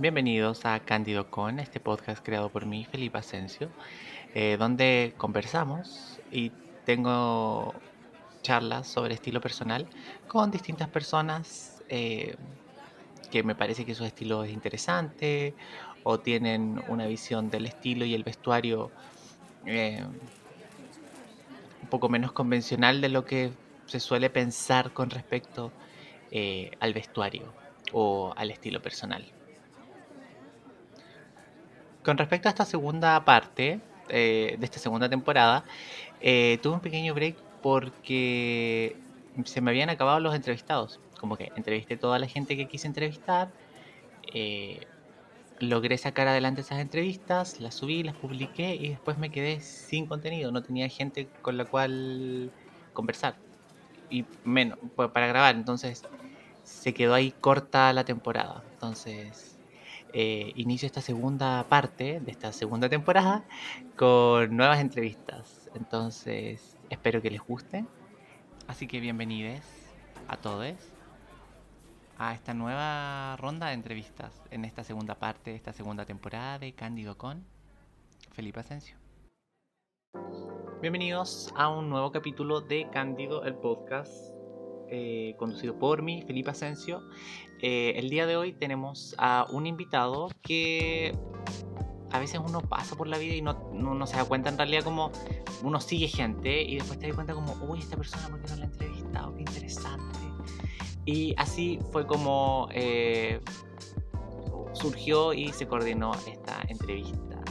Bienvenidos a Cándido Con, este podcast creado por mí, Felipe Asensio, eh, donde conversamos y tengo charlas sobre estilo personal con distintas personas eh, que me parece que su estilo es interesante o tienen una visión del estilo y el vestuario eh, un poco menos convencional de lo que se suele pensar con respecto al vestuario o al estilo personal. Con respecto a esta segunda parte eh, de esta segunda temporada, eh, tuve un pequeño break porque se me habían acabado los entrevistados. Como que entrevisté toda la gente que quise entrevistar, eh, logré sacar adelante esas entrevistas, las subí, las publiqué y después me quedé sin contenido. No tenía gente con la cual conversar y menos para grabar. Entonces se quedó ahí corta la temporada. Entonces eh, inicio esta segunda parte de esta segunda temporada con nuevas entrevistas. Entonces, espero que les guste. Así que bienvenidos a todos a esta nueva ronda de entrevistas en esta segunda parte de esta segunda temporada de Cándido con Felipe Asensio. Bienvenidos a un nuevo capítulo de Cándido, el podcast eh, conducido por mí, Felipe Asensio. Eh, el día de hoy tenemos a un invitado que a veces uno pasa por la vida y no, se da cuenta en realidad como uno sigue gente y después te das cuenta como, uy, esta persona, ¿por qué no la he entrevistado? Qué interesante. Y así fue como eh, surgió y se coordinó esta entrevista.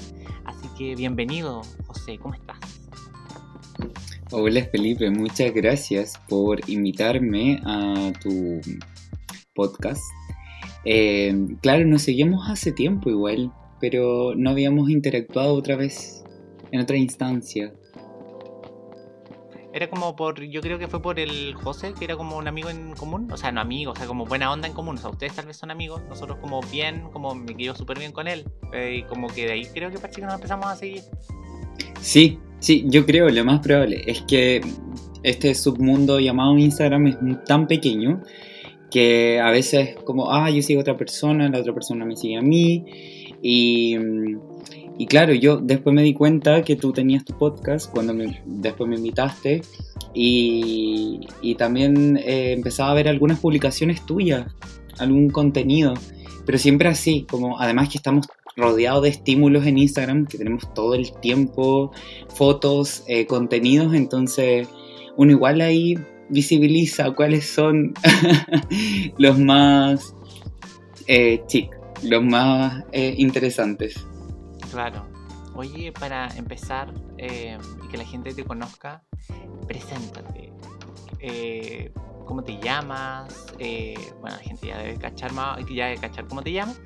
Así que bienvenido, José, ¿cómo estás? Hola Felipe, muchas gracias por invitarme a tu podcast. Eh, claro, nos seguimos hace tiempo igual, pero no habíamos interactuado otra vez en otra instancia. Era como por, yo creo que fue por el José, que era como un amigo en común, o sea, no amigo, o sea, como buena onda en común, o sea, ustedes tal vez son amigos, nosotros como bien, como me quedo súper bien con él, eh, y como que de ahí creo que parece que nos empezamos a seguir. Sí, Sí, yo creo, lo más probable es que este submundo llamado Instagram es tan pequeño que a veces como, ah, yo sigo a otra persona, la otra persona me sigue a mí. Y, y claro, yo después me di cuenta que tú tenías tu podcast cuando después me invitaste y, y también eh, empezaba a ver algunas publicaciones tuyas, algún contenido, pero siempre así, como además que estamos rodeado de estímulos en Instagram, que tenemos todo el tiempo, fotos, eh, contenidos, entonces uno igual ahí visibiliza cuáles son los más eh, chic, los más eh, interesantes. Claro. Oye, para empezar eh, y que la gente te conozca, preséntate. ¿Cómo te llamas? bueno, la gente ya debe cachar, ya debe cachar cómo te llamas,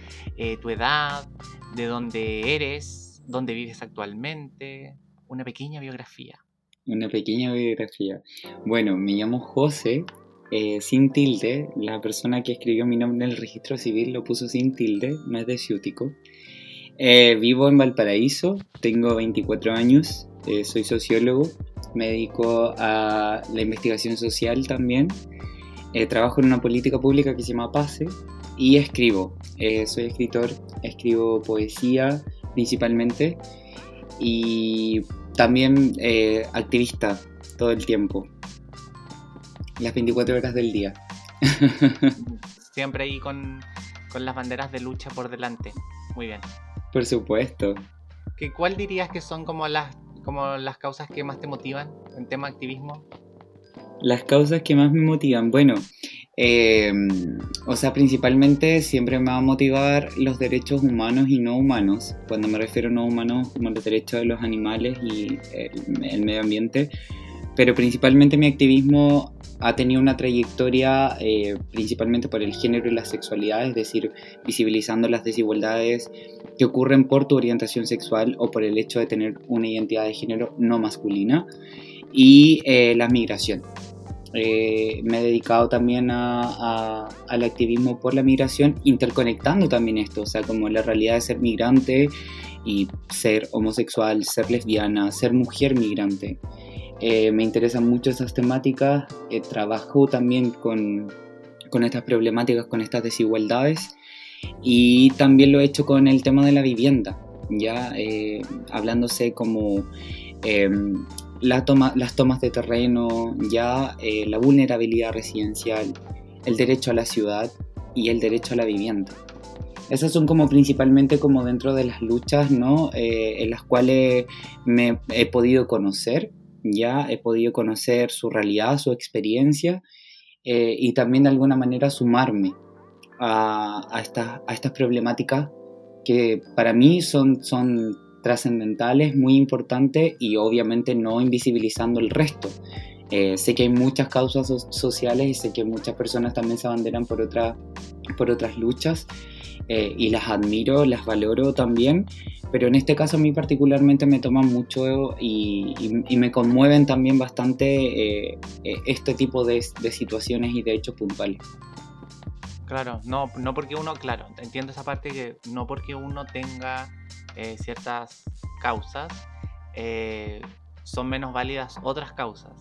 tu edad, de dónde eres, dónde vives actualmente, una pequeña biografía. Una pequeña biografía. Bueno, me llamo José, eh, sin tilde. La persona que escribió mi nombre en el registro civil lo puso sin tilde, no es de Ciútico. Eh, vivo en Valparaíso, tengo 24 años, eh, soy sociólogo, me dedico a la investigación social también. trabajo en una política pública que se llama PASE y escribo. Eh, soy escritor, escribo poesía principalmente y también eh, activista todo el tiempo, las 24 horas del día. Siempre ahí con, con las banderas de lucha por delante. Muy bien. Por supuesto. ¿Qué, ¿Cuál dirías que son como las, como las causas que más te motivan en tema activismo? Las causas que más me motivan, bueno, Em, o sea, principalmente siempre me va a motivar los derechos humanos y no humanos. Cuando me refiero a no humanos, como los derechos de los animales y el, medio ambiente. Pero principalmente mi activismo ha tenido una trayectoria eh, principalmente por el género y la sexualidad, es decir, visibilizando las desigualdades que ocurren por tu orientación sexual o por el hecho de tener una identidad de género no masculina y eh, la migración. Eh, me he dedicado también a, al activismo por la migración, interconectando también esto, o sea, como la realidad de ser migrante y ser homosexual, ser lesbiana, ser mujer migrante. Eh, me interesan mucho esas temáticas, eh, trabajo también con, con estas problemáticas, con estas desigualdades Y también lo he hecho con el tema de la vivienda, ya eh, hablándose como em, las tomas de terreno, ya eh, la vulnerabilidad residencial, el derecho a la ciudad y el derecho a la vivienda. Esas son como principalmente como dentro de las luchas, ¿no? Eh, en las cuales me he podido conocer, ya he podido conocer su realidad, su experiencia eh, y también de alguna manera sumarme a, a, a estas problemáticas que para mí son trascendentales, muy importantes y obviamente no invisibilizando el resto. Eh, sé que hay muchas causas sociales y sé que muchas personas también se abanderan por, otra, por otras luchas eh, y las admiro, las valoro también, pero en este caso a mí particularmente me toman mucho y, me conmueven también bastante eh, este tipo de, de situaciones y de hechos puntuales. Claro, no, no porque uno, claro, entiendo esa parte que no porque uno tenga eh, ciertas causas, eh, son menos válidas otras causas.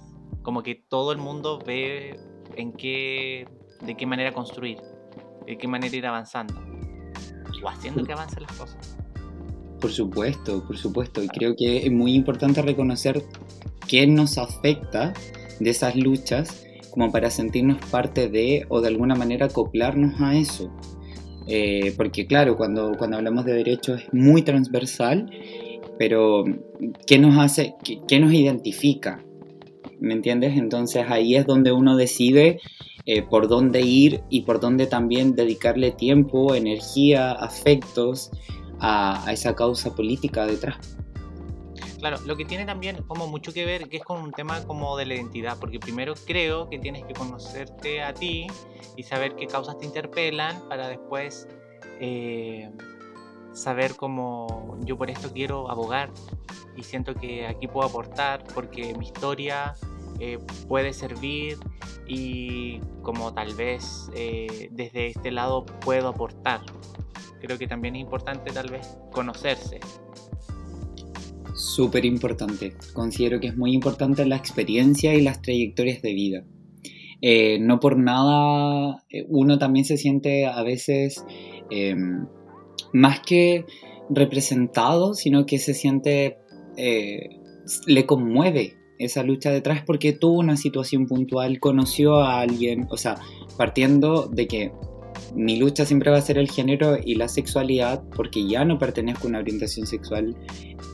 Como que todo el mundo ve en qué, de qué manera construir, de qué manera ir avanzando o haciendo que avancen las cosas. Por supuesto, por supuesto. Y creo que es muy importante reconocer qué nos afecta de esas luchas como para sentirnos parte de o de alguna manera acoplarnos a eso. Eh, porque claro, cuando, cuando hablamos de derechos es muy transversal, pero ¿qué nos hace, qué, nos identifica? ¿Me entiendes? Entonces ahí es donde uno decide eh, por dónde ir y por dónde también dedicarle tiempo, energía, afectos a, a esa causa política detrás. Claro, lo que tiene también como mucho que ver que es con un tema como de la identidad, porque primero creo que tienes que conocerte a ti y saber qué causas te interpelan para después eh, saber cómo yo por esto quiero abogar y siento que aquí puedo aportar porque mi historia eh, puede servir y como tal vez eh, desde este lado puedo aportar. Creo que también es importante tal vez conocerse Súper importante. Considero que es muy importante la experiencia y las trayectorias de vida. Eh, no por nada eh, uno también se siente a veces em, más que representado, sino que se siente, eh, le conmueve esa lucha detrás porque tuvo una situación puntual, conoció a alguien, o sea, partiendo de que mi lucha siempre va a ser el género y la sexualidad porque ya no pertenezco a una orientación sexual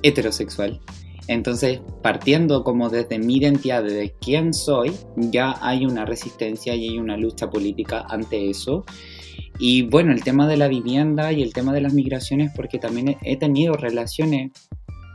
heterosexual. Entonces, partiendo como desde mi identidad, de quién soy, ya hay una resistencia y hay una lucha política ante eso. Y bueno, el tema de la vivienda y el tema de las migraciones, porque también he tenido relaciones,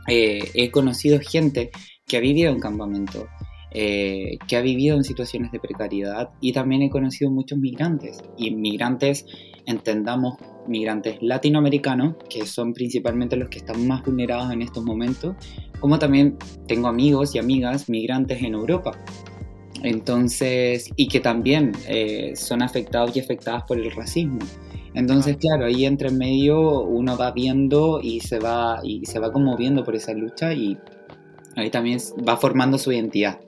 eh, he conocido gente que ha vivido en campamento, eh, que ha vivido en situaciones de precariedad y también he conocido muchos migrantes. Y migrantes, entendamos, migrantes latinoamericanos, que son principalmente los que están más vulnerados en estos momentos, como también tengo amigos y amigas migrantes en Europa. Entonces, y que también eh, son afectados y afectadas por el racismo. Entonces, claro, ahí entre medio uno va viendo y se va, y se va conmoviendo por esa lucha y ahí también va formando su identidad.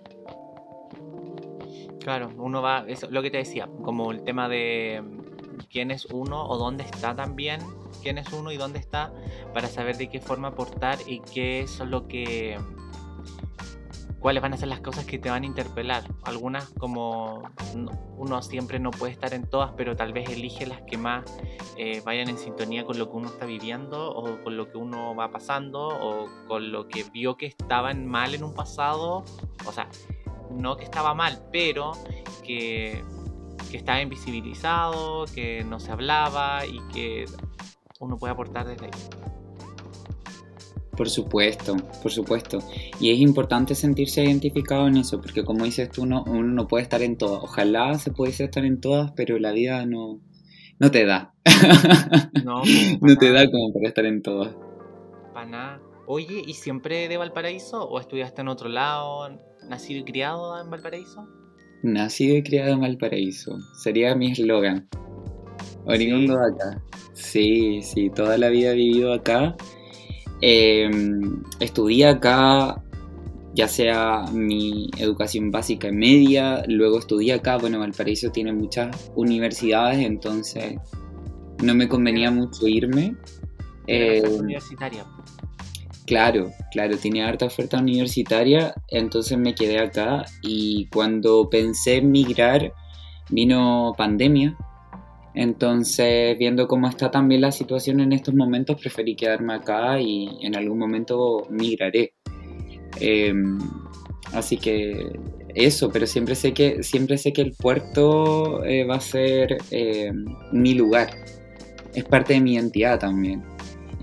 Claro, uno va, eso lo que te decía, como el tema de mm, quién es uno o dónde está también, quién es uno y dónde está, para saber de qué forma aportar y qué es lo que cuáles van a ser las cosas que te van a interpelar. Algunas como uno siempre no puede estar en todas, pero tal vez elige las que más eh, vayan en sintonía con lo que uno está viviendo o con lo que uno va pasando o con lo que vio que estaban mal en un pasado. O sea, no que estaba mal, pero que, estaba invisibilizado, que no se hablaba y que uno puede aportar desde ahí. Por supuesto, por supuesto. Y es importante sentirse identificado en eso, porque como dices tú, uno, uno no puede estar en todas. Ojalá se pudiese estar en todas, pero la vida no, no te da. No, no te da como para estar en todas. Para nada. Oye, ¿y siempre de Valparaíso o estudiaste en otro lado? ¿Nacido y criado en Valparaíso? Nacido y criado en Valparaíso. Sería mi eslogan. Oriundo de acá. Sí, sí, toda la vida he vivido acá. Em, estudié acá, ya sea mi educación básica y media, luego estudié acá. Bueno, Valparaíso tiene muchas universidades, entonces no me convenía mucho irme. Eh, universitaria. Claro, claro, tenía harta oferta universitaria, entonces me quedé acá y cuando pensé en migrar vino pandemia, entonces viendo cómo está también la situación en estos momentos preferí quedarme acá y en algún momento migraré. Em, así que eso, pero siempre sé que, siempre sé que el puerto eh, va a ser em, mi lugar, es parte de mi identidad también.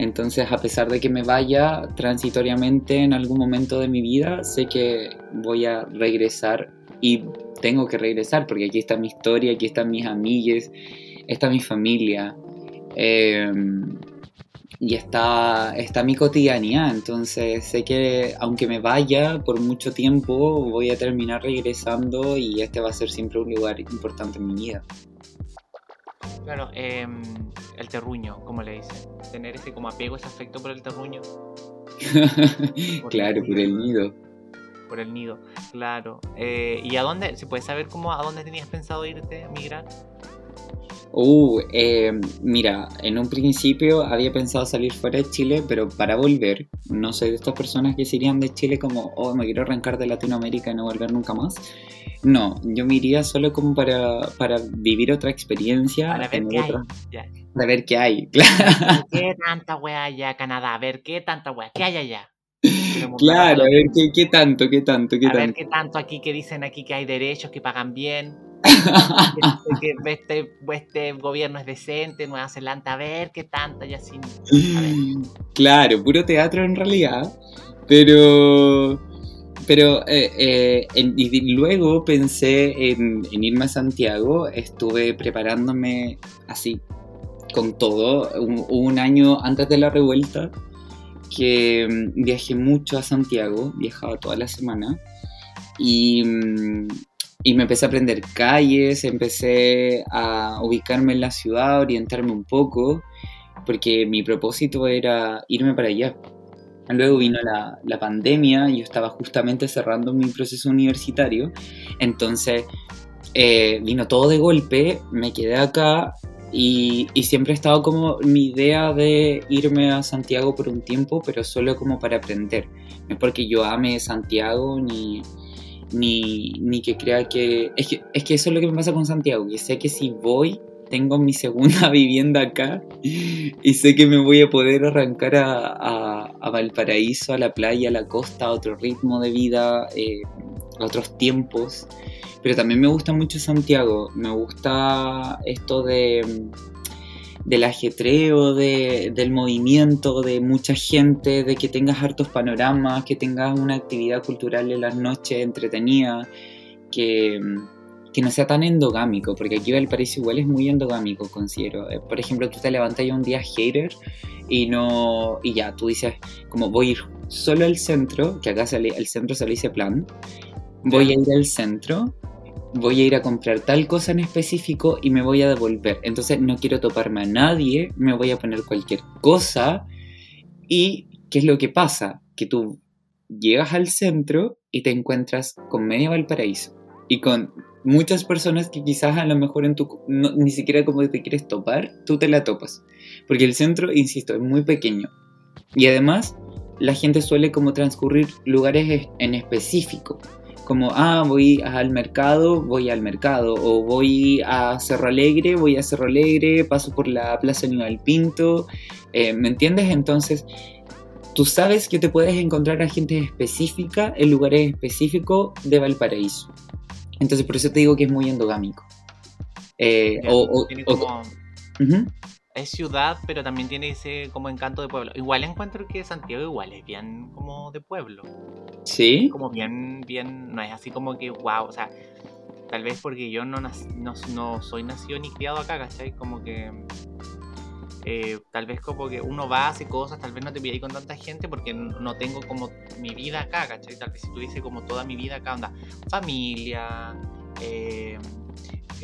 Entonces, a pesar de que me vaya transitoriamente en algún momento de mi vida, sé que voy a regresar y tengo que regresar porque aquí está mi historia, aquí están mis amigues, está mi familia em, y está, está mi cotidianidad. Entonces, sé que aunque me vaya por mucho tiempo, voy a terminar regresando y este va a ser siempre un lugar importante en mi vida. Claro, em, el terruño, como le dicen. Tener ese como apego, ese afecto por el terruño. claro, por el nido. Por el nido, claro. Eh, ¿Y a dónde? ¿Se puede saber cómo a dónde tenías pensado irte, migrar? Uh, eh, mira, en un principio había pensado salir fuera de Chile, pero para volver, no soy de estas personas que se irían de Chile como, oh, me quiero arrancar de Latinoamérica y no volver nunca más. No, yo me iría solo como para, para vivir otra experiencia. Para ver qué hay. Para ver qué hay, claro. ¿Qué tanta wea allá, Canadá? A ver qué tanta wea, ¿qué hay allá? Claro, a ver qué, qué tanto, qué tanto, qué a tanto. ver qué tanto aquí que dicen aquí que hay derechos, que pagan bien que este, este, gobierno es decente, Nueva Zelanda, a ver qué tanta y así. Claro, puro teatro en realidad, pero... Pero eh, eh, y luego pensé en, irme a Santiago, estuve preparándome así, con todo, un, un año antes de la revuelta, que mm, viajé mucho a Santiago, viajaba toda la semana, y, mm, y me empecé a aprender calles, empecé a ubicarme en la ciudad, orientarme un poco, porque mi propósito era irme para allá. Luego vino la, la pandemia, yo estaba justamente cerrando mi proceso universitario, entonces eh, vino todo de golpe, me quedé acá y, y, siempre he estado como mi idea de irme a Santiago por un tiempo, pero solo como para aprender. No es porque yo ame Santiago ni, ni, ni que crea que es, que... es que eso es lo que me pasa con Santiago, que sé que si voy, tengo mi segunda vivienda acá y sé que me voy a poder arrancar a, a, Valparaíso, a la playa, a la costa, a otro ritmo de vida, eh, a otros tiempos. Pero también me gusta mucho Santiago, me gusta esto de del ajetreo, de, del movimiento, de mucha gente, de que tengas hartos panoramas, que tengas una actividad cultural en las noches entretenida, que, que no sea tan endogámico, porque aquí Valparaíso igual es muy endogámico, considero. Eh, por ejemplo, tú te levantas un día hater y no y ya, tú dices, como voy a ir solo al centro, que acá sale, el centro se dice plan, voy a ir al centro voy a ir a comprar tal cosa en específico y me voy a devolver. Entonces no quiero toparme a nadie, me voy a poner cualquier cosa. ¿Y qué es lo que pasa? Que tú llegas al centro y te encuentras con medio Valparaíso y con muchas personas que quizás a lo mejor en tu ni siquiera como te quieres topar, tú te la topas. Porque el centro, insisto, es muy pequeño. Y además, la gente suele como transcurrir lugares en específico como, ah, voy al mercado, voy al mercado, o voy a Cerro Alegre, voy a Cerro Alegre, paso por la Plaza Aníbal Pinto, eh, ¿me entiendes? Entonces, tú sabes que te puedes encontrar a gente específica en lugares específicos de Valparaíso. Entonces, por eso te digo que es muy endogámico. Eh, o, es ciudad, pero también tiene ese como encanto de pueblo. Igual encuentro que Santiago igual es bien como de pueblo. Sí. Como bien, bien, no es así como que wow, o sea, tal vez porque yo no, no, no soy nacido ni criado acá, ¿cachai? Como que eh, tal vez como que uno va, hace cosas, tal vez no te voy a ir con tanta gente porque no tengo como mi vida acá, ¿cachai? Tal vez si tuviese como toda mi vida acá, onda, familia, eh,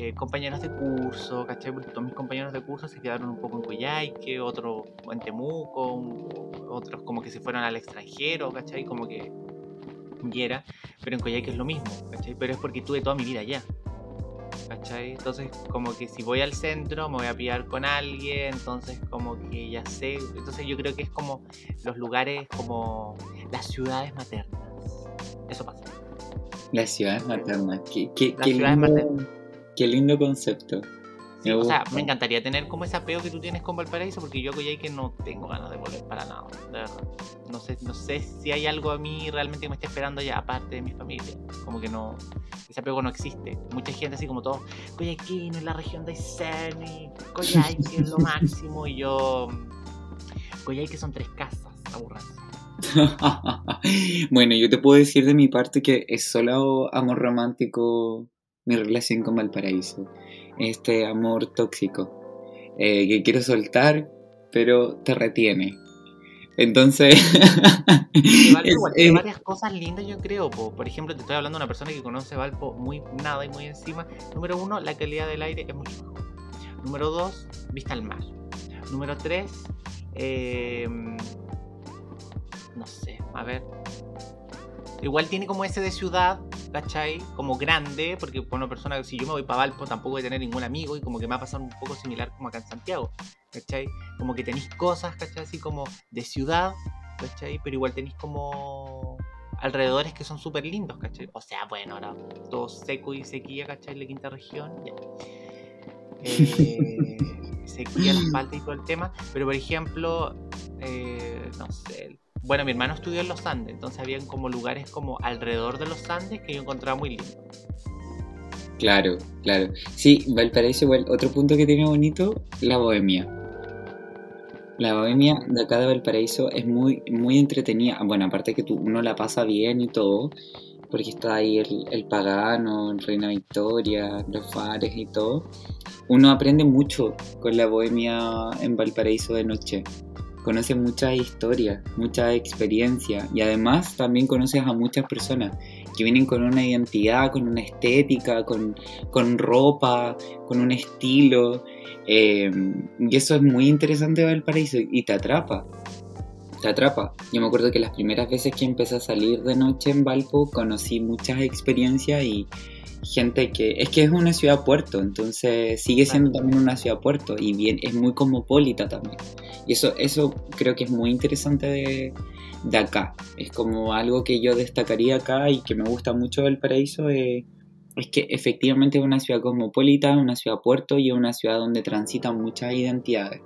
eh, compañeros de curso, ¿cachai? Porque todos mis compañeros de curso se quedaron un poco en Coyhaique, otros en Temuco, otros como que se fueron al extranjero, ¿cachai? Como que y era, pero en Coyhaique es lo mismo, ¿cachai? Pero es porque tuve toda mi vida allá. ¿cachai? Entonces, como que si voy al centro me voy a pillar con alguien, entonces como que ya sé, entonces yo creo que es como los lugares como las ciudades maternas. Eso pasa. Las ciudades maternas, qué, qué, qué, lindo, qué lindo concepto o sea, me encantaría tener como ese apego que tú tienes con Valparaíso, porque yo que no tengo ganas de volver para nada, de verdad. No sé, no sé si hay algo a mí realmente que me esté esperando allá, aparte de mi familia. Como que no, ese apego no existe. Mucha gente así como todo, Coyhaiquín en la región de Aysén, y Coyhaique es lo máximo, y yo, Coyhaique son tres casas, aburrantes. bueno, yo te puedo decir de mi parte que es solo amor romántico mi relación con Valparaíso este amor tóxico eh, que quiero soltar, pero te retiene. Entonces. hay varias cosas lindas, yo creo. Por ejemplo, te estoy hablando de una persona que conoce Valpo muy nada y muy encima. Número uno, la calidad del aire es mucho mejor. Número dos, vista al mar. Número tres, em, no sé, a ver. Igual tiene como ese de ciudad, ¿cachai? Como grande, porque por una persona, si yo me voy para Valpo, tampoco voy a tener ningún amigo y como que me va a pasar un poco similar como acá en Santiago, ¿cachai? Como que tenéis cosas, ¿cachai? Así como de ciudad, ¿cachai? Pero igual tenéis como alrededores que son súper lindos, ¿cachai? O sea, bueno, ahora todo seco y sequía, ¿cachai? La quinta región, ya. Eh, sequía, la espalda y todo el tema, pero por ejemplo, eh, no sé, bueno, mi hermano estudió en los Andes, entonces habían como lugares como alrededor de los Andes que yo encontraba muy lindo. Claro, claro. Sí, Valparaíso igual, otro punto que tiene bonito, la bohemia. La bohemia de acá de Valparaíso es muy, muy entretenida. Bueno, aparte que tú, uno la pasa bien y todo, porque está ahí el, Pagano, el Reina Victoria, los Fares y todo. Uno aprende mucho con la bohemia en Valparaíso de noche conoces muchas historias, mucha experiencia y además también conoces a muchas personas que vienen con una identidad, con una estética, con, ropa, con un estilo. Eh, y eso es muy interesante de Valparaíso y te atrapa. Te atrapa. Yo me acuerdo que las primeras veces que empecé a salir de noche en Valpo conocí muchas experiencias y, gente que es que es una ciudad puerto, entonces sigue siendo también una ciudad puerto y bien es muy cosmopolita también. Y eso eso creo que es muy interesante de, de acá. Es como algo que yo destacaría acá y que me gusta mucho del paraíso eh, es que efectivamente es una ciudad cosmopolita, una ciudad puerto y una ciudad donde transitan muchas identidades.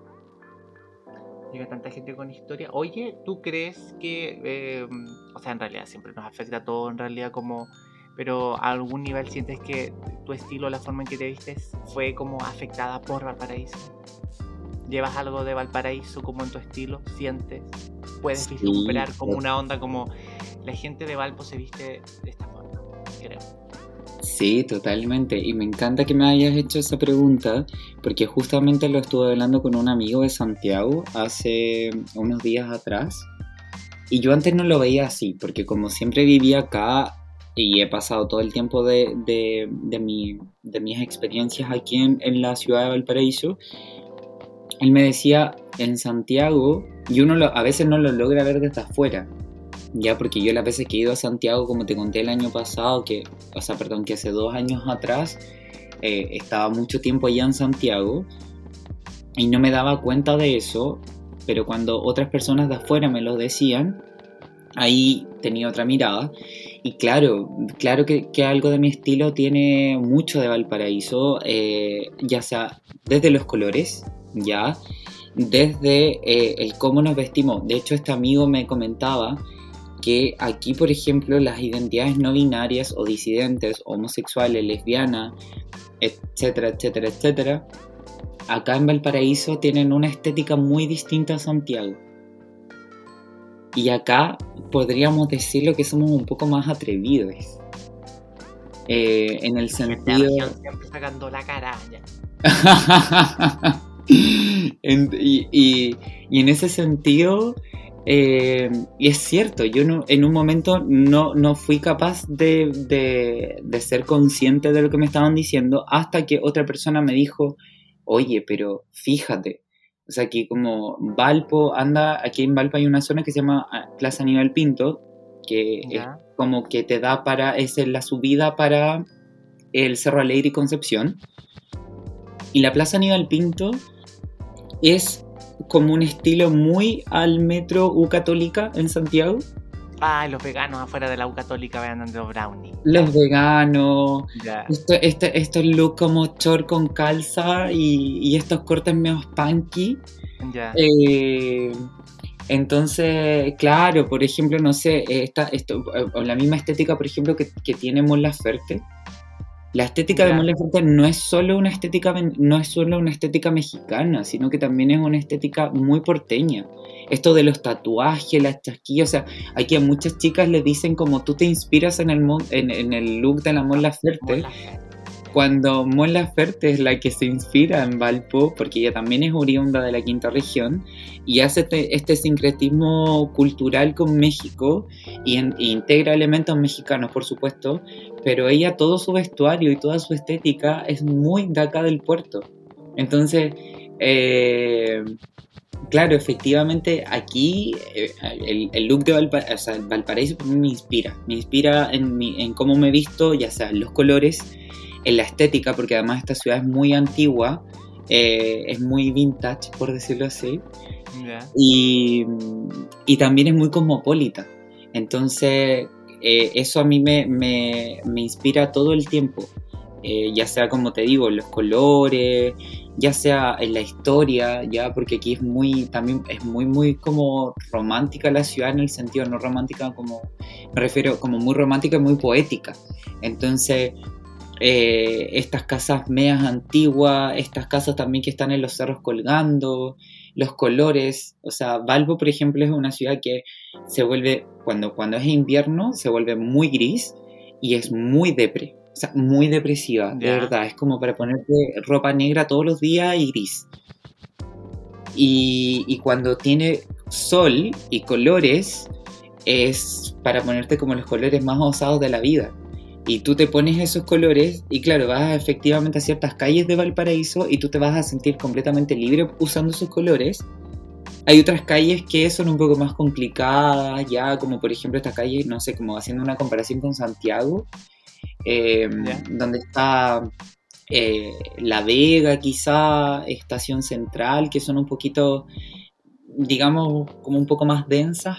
Llega tanta gente con historia. Oye, ¿tú crees que, eh, o sea, en realidad siempre nos afecta todo, en realidad como pero a algún nivel sientes que tu estilo, la forma en que te vistes, fue como afectada por Valparaíso. ¿Llevas algo de Valparaíso como en tu estilo? ¿Sientes? ¿Puedes vislumbrar como una onda como la gente de Valpo se viste de esta forma? Creo. Sí, totalmente. Y me encanta que me hayas hecho esa pregunta, porque justamente lo estuve hablando con un amigo de Santiago hace unos días atrás. Y yo antes no lo veía así, porque como siempre vivía acá, y he pasado todo el tiempo de, de, mi, de mis experiencias aquí en, en, la ciudad de Valparaíso, él me decía, en Santiago, y uno a veces no lo logra ver desde afuera, ya porque yo las veces que he ido a Santiago, como te conté el año pasado, que, o sea, perdón, que hace dos años atrás, eh, estaba mucho tiempo allá en Santiago y no me daba cuenta de eso, pero cuando otras personas de afuera me lo decían, ahí tenía otra mirada. Y claro, claro que, algo de mi estilo tiene mucho de Valparaíso, eh, ya sea desde los colores, ya, desde eh, el cómo nos vestimos. De hecho, este amigo me comentaba que aquí, por ejemplo, las identidades no binarias o disidentes, homosexuales, lesbianas, etcétera, etcétera, etcétera, acá en Valparaíso tienen una estética muy distinta a Santiago. Y acá podríamos decirlo que somos un poco más atrevidos. Eh, en el sentido. Siempre sacando la cara. y, y, en ese sentido, eh, y es cierto, yo en un momento no, no fui capaz de, de, de, ser consciente de lo que me estaban diciendo hasta que otra persona me dijo, oye, pero fíjate, o sea, aquí como Valpo anda, aquí en Valpo hay una zona que se llama ah, Plaza Nivel Pinto, que es como que te da para, es la subida para el Cerro Alegre y Concepción. Y la Plaza Aníbal Pinto es como un estilo muy al metro U Católica en Santiago. Los veganos afuera de la U Católica vean los brownies. Los veganos. Esto, este, estos look como short con calza y, estos cortes medio punky. Ya. Eh, entonces, claro, por ejemplo, no sé, esta, esto, o la misma estética, por ejemplo, que, que tiene Mon Laferte. La estética de Mon Laferte no es solo una estética, no es solo una estética mexicana, sino que también es una estética muy porteña. Esto de los tatuajes, las chasquillas, o sea, aquí a muchas chicas le dicen como tú te inspiras en el, en, en el look de la Mon Laferte cuando Mon Laferte es la que se inspira en Valpo, porque ella también es oriunda de la quinta región, y hace este, este sincretismo cultural con México y, integra elementos mexicanos, por supuesto, pero ella todo su vestuario y toda su estética es muy de acá del puerto. Entonces, eh, claro, efectivamente aquí eh, el, look de Valparaíso me inspira, me inspira en, en cómo me visto, ya sea en los colores, en la estética, porque además esta ciudad es muy antigua, eh, es muy vintage, por decirlo así, y, y, también es muy cosmopolita. Entonces, eh, eso a mí me, me, me, inspira todo el tiempo, eh, ya sea como te digo, los colores, ya sea en la historia, ya porque aquí es muy, también es muy, muy como romántica la ciudad en el sentido, no romántica como, me refiero como muy romántica y muy poética. Entonces, eh, estas casas medias antiguas, estas casas también que están en los cerros colgando, los colores, o sea, Valpo, por ejemplo, es una ciudad que se vuelve, cuando, cuando es invierno, se vuelve muy gris y es muy depre, o sea, muy depresiva, de verdad, es como para ponerte ropa negra todos los días y gris. Y, y cuando tiene sol y colores, es para ponerte como los colores más osados de la vida y tú te pones esos colores y claro, vas efectivamente a ciertas calles de Valparaíso y tú te vas a sentir completamente libre usando esos colores. Hay otras calles que son un poco más complicadas, ya como por ejemplo esta calle, no sé, como haciendo una comparación con Santiago, eh, donde está eh, La Vega quizá, Estación Central, que son un poquito, digamos, como un poco más densas,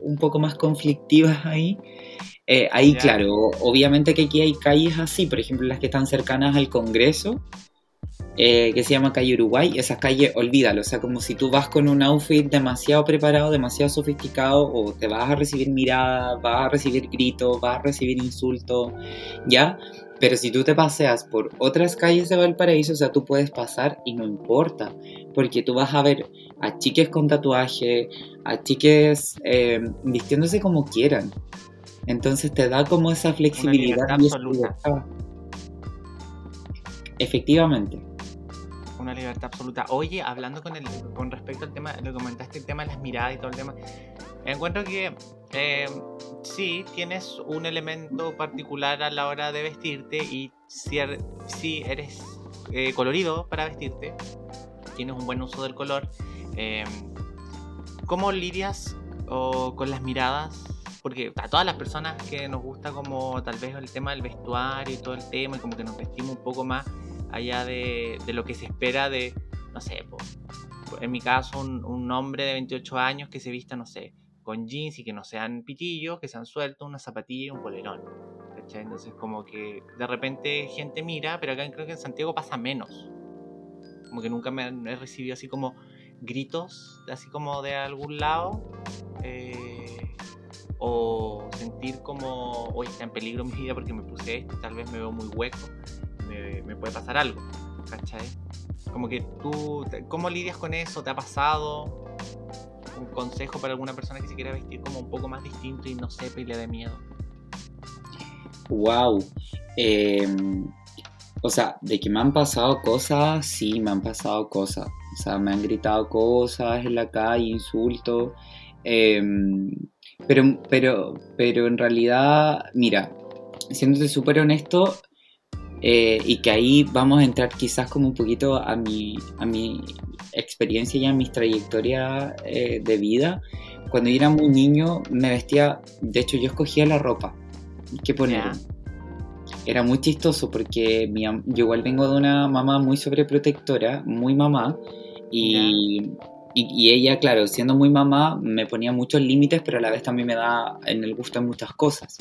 un poco más conflictivas ahí. Eh, ahí, claro, obviamente que aquí hay calles así, por ejemplo, las que están cercanas al Congreso, eh, que se llama calle Uruguay, esas calles, olvídalo, o sea, como si tú vas con un outfit demasiado preparado, demasiado sofisticado, o te vas a recibir miradas, vas a recibir gritos, vas a recibir insultos, ¿ya? Pero si tú te paseas por otras calles de Valparaíso, o sea, tú puedes pasar y no importa, porque tú vas a ver a chiques con tatuaje, a chiques eh, vistiéndose como quieran, entonces te da como esa flexibilidad y absoluta. Efectivamente. Una libertad absoluta. Oye, hablando con el, con respecto al tema, lo comentaste el tema de las miradas y todo el tema, encuentro que eh, sí tienes un elemento particular a la hora de vestirte y si, er, eres eh, colorido para vestirte, tienes un buen uso del color. Eh, ¿Cómo lidias o, con las miradas porque a todas las personas que nos gusta como tal vez el tema del vestuario y todo el tema y como que nos vestimos un poco más allá de, lo que se espera de, no sé, en mi caso un, hombre de 28 años que se vista, no sé, con jeans y que no sean pitillos, que sean sueltos, una zapatilla y un polerón. ¿cachai? Entonces como que de repente gente mira, pero acá creo que en Santiago pasa menos. Como que nunca me he recibido así como gritos, así como de algún lado. Eh, o sentir como hoy está en peligro mi vida porque me puse esto, tal vez me veo muy hueco, me, puede pasar algo, ¿cachai? Como que tú, ¿cómo lidias con eso? ¿Te ha pasado? Un consejo para alguna persona que se quiera vestir como un poco más distinto y no sepa y le dé miedo. Wow. Em, o sea, de que me han pasado cosas, sí, me han pasado cosas. O sea, me han gritado cosas en la calle, insultos. Em, pero, pero, pero en realidad, mira, siéndote súper honesto, eh, y que ahí vamos a entrar quizás como un poquito a mi, a mi experiencia y a mi trayectoria eh, de vida. Cuando yo era muy niño me vestía, de hecho yo escogía la ropa que poner. era muy chistoso porque mi, yo igual vengo de una mamá muy sobreprotectora, muy mamá, y, y, ella, claro, siendo muy mamá, me ponía muchos límites, pero a la vez también me da en el gusto en muchas cosas.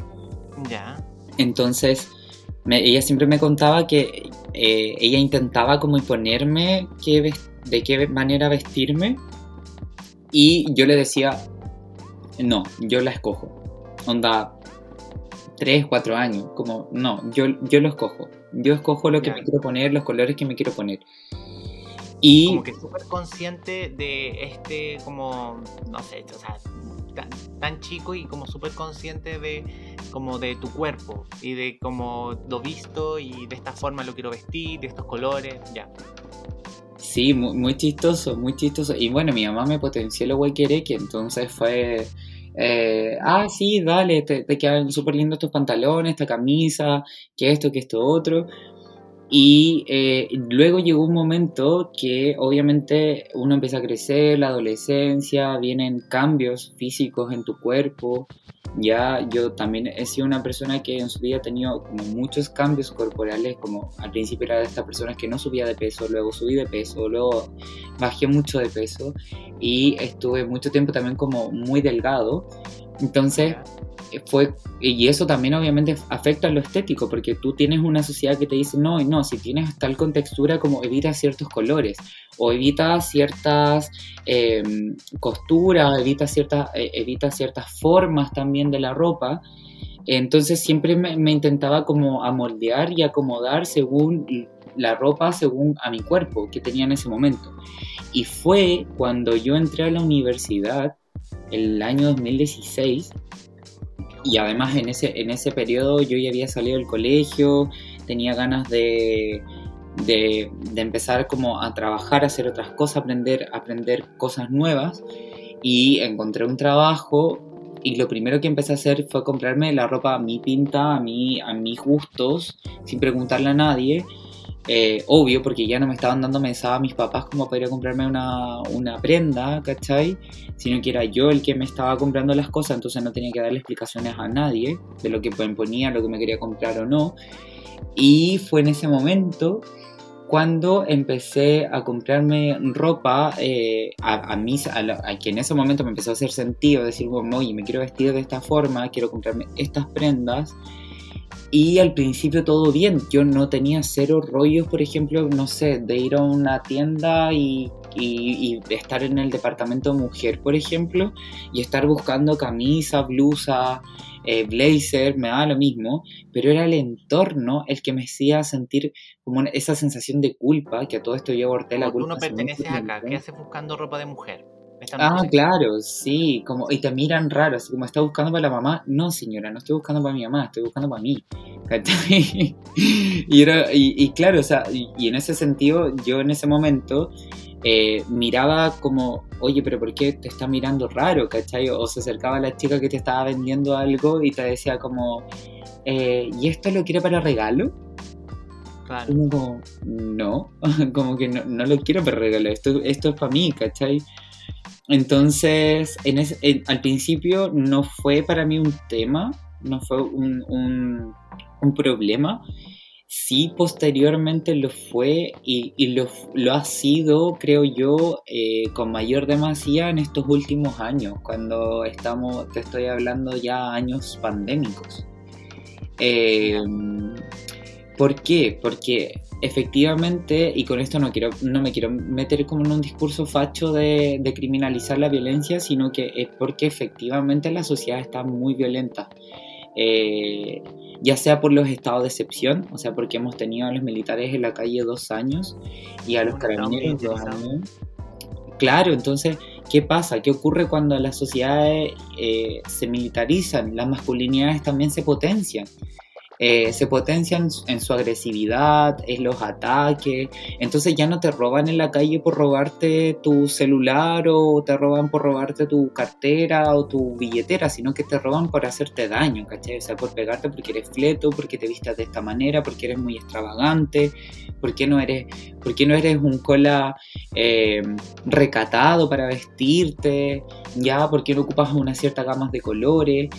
Ya. Entonces, ella siempre me contaba que eh, ella intentaba como imponerme qué, de qué manera vestirme y yo le decía, no, yo la escojo. Onda, tres, cuatro años, como, no, yo, yo lo escojo. Yo escojo lo que me quiero poner, los colores que me quiero poner. Y... Como que súper consciente de este, como, no sé, o sea, tan, chico y como súper consciente de como de tu cuerpo y de cómo lo visto y de esta forma lo quiero vestir, de estos colores, ya. Sí, muy, chistoso, muy chistoso. Y bueno, mi mamá me potenció lo que entonces fue, eh, ah, sí, dale, te, te quedan súper lindos tus pantalones, esta camisa, que esto, que esto otro. Y eh, luego llegó un momento que obviamente uno empieza a crecer, la adolescencia, vienen cambios físicos en tu cuerpo. Ya yo también he sido una persona que en su vida ha tenido como muchos cambios corporales, como al principio era de estas personas que no subía de peso, luego subí de peso, luego bajé mucho de peso y estuve mucho tiempo también como muy delgado. Entonces fue, y eso también obviamente afecta a lo estético, porque tú tienes una sociedad que te dice, no, no, si tienes tal contextura como evita ciertos colores, o evita ciertas em, costuras, evita, ciertas, e, evita ciertas formas también de la ropa, entonces siempre me, me, intentaba como amoldear y acomodar según la ropa, según a mi cuerpo que tenía en ese momento. Y fue cuando yo entré a la universidad, el año 2016, y además en ese, en ese periodo yo ya había salido del colegio, tenía ganas de, de, empezar como a trabajar, a hacer otras cosas, aprender, aprender cosas nuevas. Y encontré un trabajo y lo primero que empecé a hacer fue comprarme la ropa a mi pinta, a, mí, a mis gustos, sin preguntarle a nadie eh, obvio, porque ya no me estaban dando mensajes a mis papás como para ir a comprarme una, una, prenda, ¿cachai? Sino que era yo el que me estaba comprando las cosas, entonces no tenía que darle explicaciones a nadie de lo que ponía, lo que me quería comprar o no. Y fue en ese momento cuando empecé a comprarme ropa eh, a, a, mí, a, que en ese momento me empezó a hacer sentido, decir, bueno, oye, me quiero vestir de esta forma, quiero comprarme estas prendas. Y al principio todo bien, yo no tenía cero rollos, por ejemplo, no sé, de ir a una tienda y, y, estar en el departamento de mujer, por ejemplo, y estar buscando camisa, blusa, eh, blazer, me da lo mismo, pero era el entorno el que me hacía sentir como esa sensación de culpa, que a todo esto yo aborté la culpa. Tú no perteneces acá, ¿qué haces buscando ropa de mujer? Ah, claro, sí, como, y te miran raro, así como está buscando para la mamá. No, señora, no estoy buscando para mi mamá, estoy buscando para mí. y, era, y, claro, o sea, y, en ese sentido, yo en ese momento eh, miraba como, oye, pero ¿por qué te está mirando raro, cachai? O se acercaba a la chica que te estaba vendiendo algo y te decía como, eh, ¿y esto lo quiere para regalo? Claro. como, no, como que no, no, lo quiero para regalo, esto, esto es para mí, ¿cachai? Entonces, en al principio no fue para mí un tema, no fue un, un, problema. Sí, posteriormente lo fue y, lo, lo, ha sido, creo yo, eh, con mayor demasía en estos últimos años, cuando estamos, te estoy hablando ya años pandémicos. Eh, ¿Por qué? Porque efectivamente, y con esto no, quiero, no me quiero meter como en un discurso facho de, criminalizar la violencia, sino que es porque efectivamente la sociedad está muy violenta. Eh, ya sea por los estados de excepción, o sea, porque hemos tenido a los militares en la calle dos años y a los carabineros dos años. Claro, entonces, ¿qué pasa? ¿Qué ocurre cuando las sociedades eh, se militarizan? Las masculinidades también se potencian. Eh, se potencian en su agresividad, en los ataques, entonces ya no te roban en la calle por robarte tu celular o te roban por robarte tu cartera o tu billetera, sino que te roban por hacerte daño, ¿cachai? O sea, por pegarte porque eres fleto, porque te vistas de esta manera, porque eres muy extravagante, porque no eres, porque no eres un cola eh, recatado para vestirte, ya, porque no ocupas una cierta gama de colores.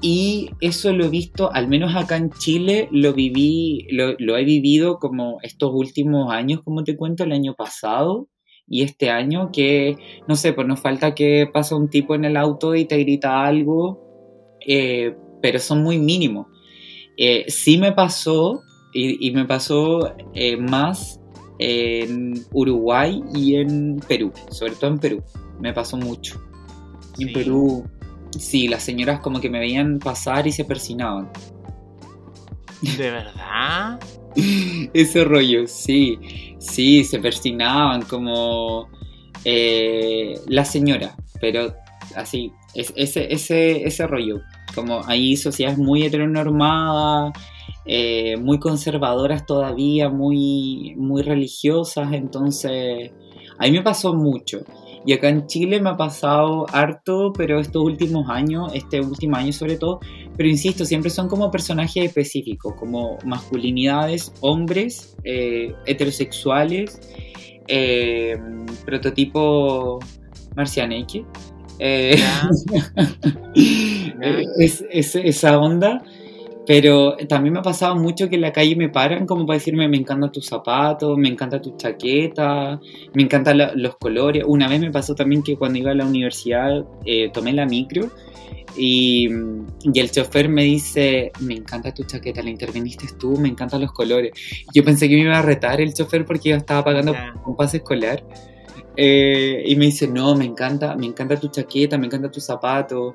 Y eso lo he visto, al menos acá en Chile, lo viví, lo, lo, he vivido como estos últimos años, como te cuento, el año pasado y este año, que no sé, pues nos falta que pasa un tipo en el auto y te grita algo, eh, pero son muy mínimos. Eh, sí me pasó, y, y me pasó eh, más en Uruguay y en Perú, sobre todo en Perú, me pasó mucho. En. Perú, sí, las señoras como que me veían pasar y se persinaban. ¿De verdad? Ese rollo, sí, sí, se persinaban como eh, la señora, pero así, es, ese, ese, ese rollo, como hay sociedades muy heteronormadas, eh, muy conservadoras todavía, muy, muy religiosas, entonces a mí me pasó mucho. Y acá en Chile me ha pasado harto, pero estos últimos años, este último año sobre todo, pero insisto, siempre son como personajes específicos, como masculinidades, hombres, eh, heterosexuales, eh, prototipo marcianeque. eh, Ya. es, es- esa onda. Pero también me ha pasado mucho que en la calle me paran como para decirme me encantan tus zapatos, me encanta tu chaqueta, me encantan la- los colores. Una vez me pasó también que cuando iba a la universidad eh, tomé la micro y, y el chofer me dice, me encanta tu chaqueta, la interviniste tú, me encantan los colores. Yo pensé que me iba a retar el chofer porque yo estaba pagando un pase escolar. Eh, y me dice, no, me encanta, me encanta tu chaqueta, me encanta tu zapato.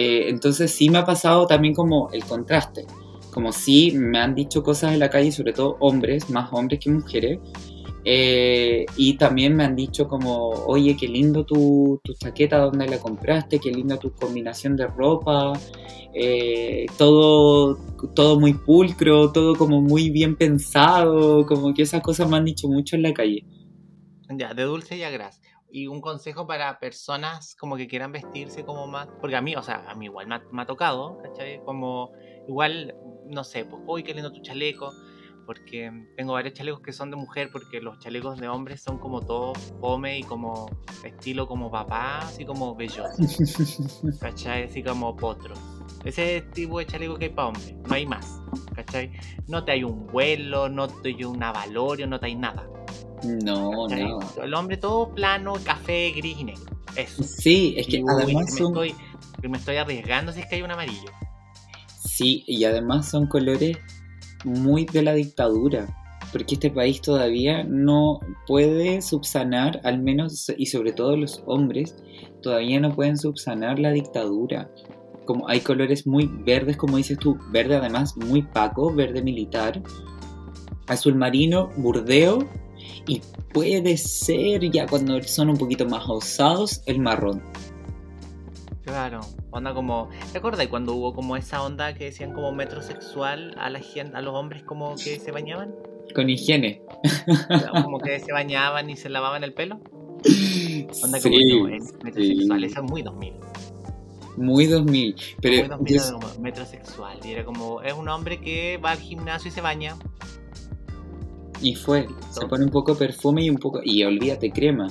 Eh, entonces sí me ha pasado también como el contraste. Como sí me han dicho cosas en la calle, sobre todo hombres, más hombres que mujeres. Eh, y también me han dicho como, oye, qué lindo tu, tu chaqueta, ¿dónde la compraste? Qué linda tu combinación de ropa. Eh, todo, todo muy pulcro, todo como muy bien pensado. Como que esas cosas me han dicho mucho en la calle. Ya, de dulce y a gras. Y un consejo para personas como que quieran vestirse como más. Porque a mí, o sea, a mí igual me ha, me ha tocado, ¿cachai? Como, igual, no sé, pues, uy, qué lindo tu chaleco. Porque tengo varios chalecos que son de mujer, porque los chalecos de hombres son como todos fome y como estilo como papá, así como bellos. ¿cachai? Así como potros. Ese tipo de chaleco que hay para hombres, no hay más, ¿cachai? No te hay un vuelo, no te hay un avalorio, no te hay nada. No, ¿cachai? no. El hombre todo plano, café, gris y negro. Eso. Sí, es que Y, uy, además me, son... estoy, me estoy arriesgando si es que hay un amarillo. Sí, y además son colores muy de la dictadura, porque este país todavía no puede subsanar, al menos, y sobre todo los hombres, todavía no pueden subsanar la dictadura. Como hay colores muy verdes, como dices tú, verde además muy paco, verde militar, azul marino, burdeo, y puede ser ya cuando son un poquito más osados, el marrón. Claro, onda como. ¿Te acuerdas cuando hubo como esa onda que decían como metrosexual a la gente, a los hombres como que se bañaban? Con higiene. Como que se bañaban y se lavaban el pelo. Onda Sí, como no, es metrosexual, sí. eso es muy 2000. Muy 2000. Pero muy 2000 yo- era como metrosexual. Y era como, es un hombre que va al gimnasio y se baña. Y fue, se pone un poco de perfume y un poco. Y olvídate crema.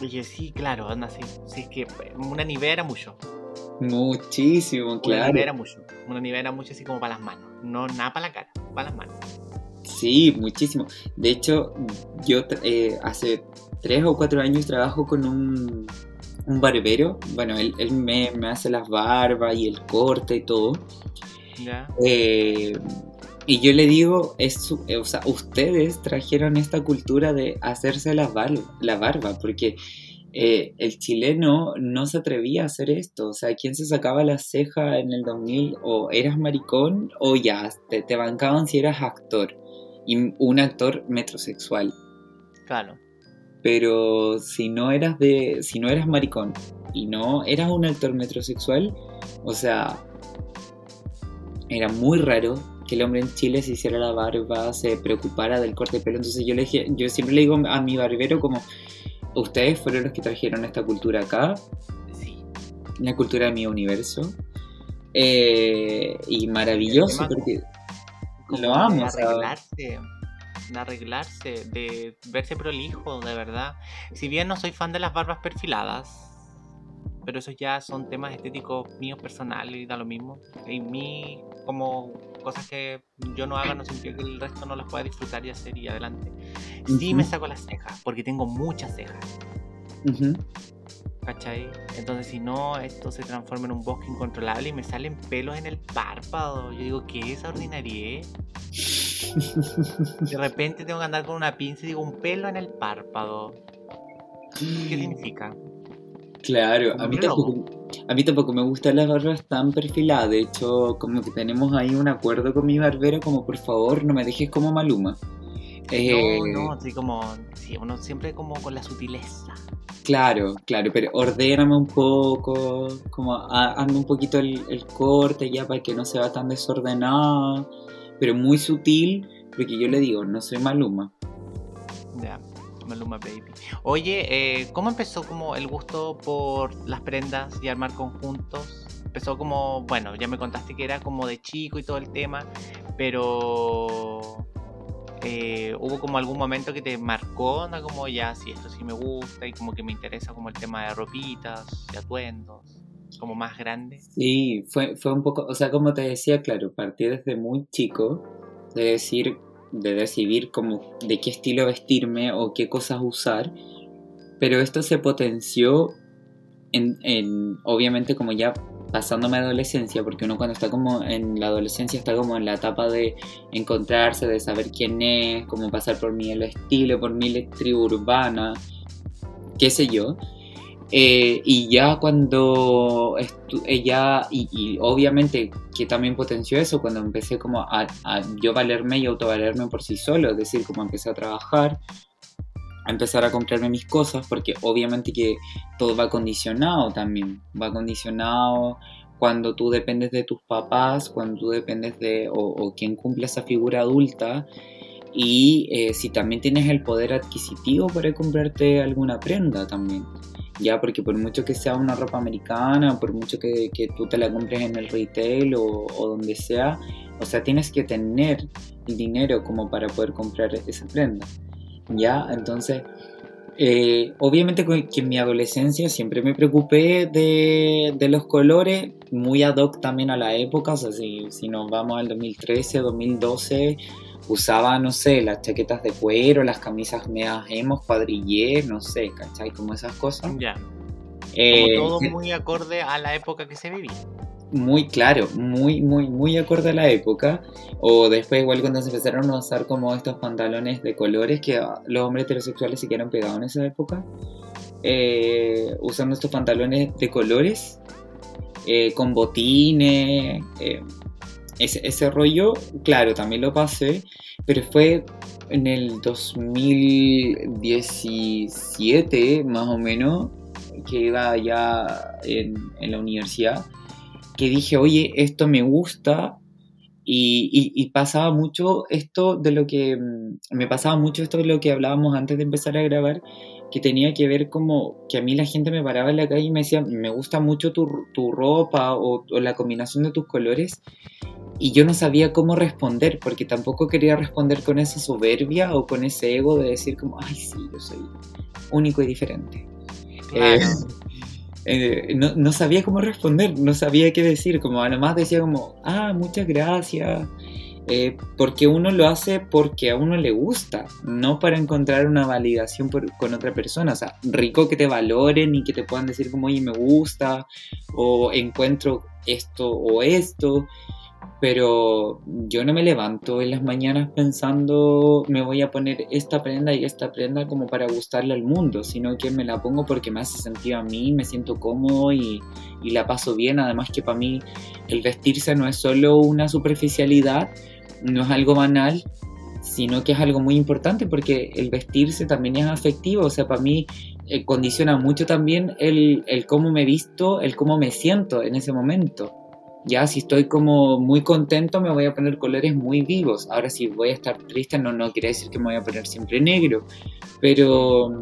Yo, sí, claro, anda así. Sí, es que una nivea era mucho. Muchísimo, Una claro. nivea era mucho. Una nivea era mucho así como para las manos. No nada para la cara, para las manos. Sí, muchísimo. De hecho, yo eh, hace tres o cuatro años trabajo con un, un barbero. Bueno, él, él me, me hace las barbas y el corte y todo. Eh, y yo le digo, es eh, o sea, ustedes trajeron esta cultura de hacerse la, bar- la barba, porque eh, el chileno no se atrevía a hacer esto. O sea, ¿quién se sacaba la ceja en el 2000? O eras maricón o ya, te, te bancaban si eras actor. Y un actor metrosexual. Claro. Pero si no eras de. si no eras maricón y no eras un actor metrosexual, o sea, era muy raro que el hombre en Chile se hiciera la barba, se preocupara del corte de pelo. Entonces yo le dije, yo siempre le digo a mi barbero como ustedes fueron los que trajeron esta cultura acá, Sí. la cultura de mi universo. Eh, y maravilloso porque Lo amo, o sea. De arreglarse, de verse prolijo, de verdad. Si bien no soy fan de las barbas perfiladas, pero esos ya son temas estéticos míos personales y da lo mismo. Y mí, como cosas que yo no haga, no significa que el resto no las pueda disfrutar y hacer y adelante. Sí me saco las cejas, porque tengo muchas cejas. ¿Cachai? Entonces, si no, esto se transforma en un bosque incontrolable y me salen pelos en el párpado. Yo digo, ¿qué es ordinaria? De repente tengo que andar con una pinza y digo, un pelo en el párpado. ¿Qué significa? Claro, a mí, tampoco, a mí tampoco me gustan las barbas tan perfiladas. De hecho, como que tenemos ahí un acuerdo con mi barbero, como por favor, no me dejes como Maluma. no, eh, no, así como, sí, uno siempre como con la sutileza. Claro, claro, pero ordéname un poco, como hazme un poquito el, corte ya para que no se va tan desordenado, pero muy sutil, porque yo le digo, no soy Maluma. Ya, Maluma Baby. Oye, eh, ¿cómo empezó como el gusto por las prendas y armar conjuntos? Empezó como, bueno, ya me contaste que era como de chico y todo el tema, pero eh, hubo como algún momento que te marcó, ¿no? como ya, si esto sí me gusta y como que me interesa como el tema de ropitas, de atuendos, como más grande. Sí, fue, fue un poco, o sea, como te decía, claro, partí desde muy chico de decir, de decidir como de qué estilo vestirme o qué cosas usar, pero esto se potenció en, en obviamente como ya pasándome adolescencia, porque uno cuando está como en la adolescencia está como en la etapa de encontrarse, de saber quién es, como pasar por mi estilo, por mi tribu urbana, qué sé yo. Eh, y ya cuando ella, y, y, obviamente que también potenció eso, cuando empecé como a, a yo valerme y autovalerme por sí solo, es decir, como empecé a trabajar, a empezar a comprarme mis cosas, porque obviamente que todo va condicionado también, va condicionado cuando tú dependes de tus papás, cuando tú dependes de o, quien cumple esa figura adulta, y eh, si también tienes el poder adquisitivo para comprarte alguna prenda también. Ya, porque por mucho que sea una ropa americana, por mucho que, que tú te la compres en el retail o, o donde sea, o sea, tienes que tener el dinero como para poder comprar esa prenda. ¿ya? Entonces, eh, obviamente que en mi adolescencia siempre me preocupé de, de, los colores, muy ad hoc también a la época, o sea, si, si, nos vamos al 2013, 2012, usaba, no sé, las chaquetas de cuero, las camisas medias hemos, cuadrillés, no sé, ¿cachai? Como esas cosas. Ya. Eh, Como todo muy acorde a la época que se vivía muy claro, muy, muy, muy acorde a la época. O después igual cuando se empezaron a usar como estos pantalones de colores que los hombres heterosexuales se quedaron pegados en esa época. Eh, usando estos pantalones de colores, eh, con botines, eh, ese, ese rollo, claro, también lo pasé, pero fue en el 2017 más o menos, que iba ya en, en la universidad que dije, oye, esto me gusta. Y, pasaba mucho esto de lo que mm, me pasaba mucho esto de lo que hablábamos antes de empezar a grabar, que tenía que ver como que a mí la gente me paraba en la calle y me decía, me gusta mucho tu, tu ropa o, o, la combinación de tus colores. Y yo no sabía cómo responder, porque tampoco quería responder con esa soberbia o con ese ego de decir como, ay, sí, yo soy único y diferente. Eh, eh, no, no, sabía cómo responder, no sabía qué decir, como además decía como, ah, muchas gracias, eh, porque uno lo hace porque a uno le gusta, no para encontrar una validación con otra persona, o sea, rico que te valoren y que te puedan decir como, oye, me gusta, o encuentro esto o esto, pero yo no me levanto en las mañanas pensando me voy a poner esta prenda y esta prenda como para gustarle al mundo, sino que me la pongo porque me hace sentir a mí, me siento cómodo y, y la paso bien. Además que para mí el vestirse no es solo una superficialidad, no es algo banal, sino que es algo muy importante porque el vestirse también es afectivo, o sea, para mí eh, condiciona mucho también el, el cómo me visto, el cómo me siento en ese momento. Ya si estoy como muy contento me voy a poner colores muy vivos. Ahora si voy a estar triste no, no quiere decir que me voy a poner siempre negro. Pero,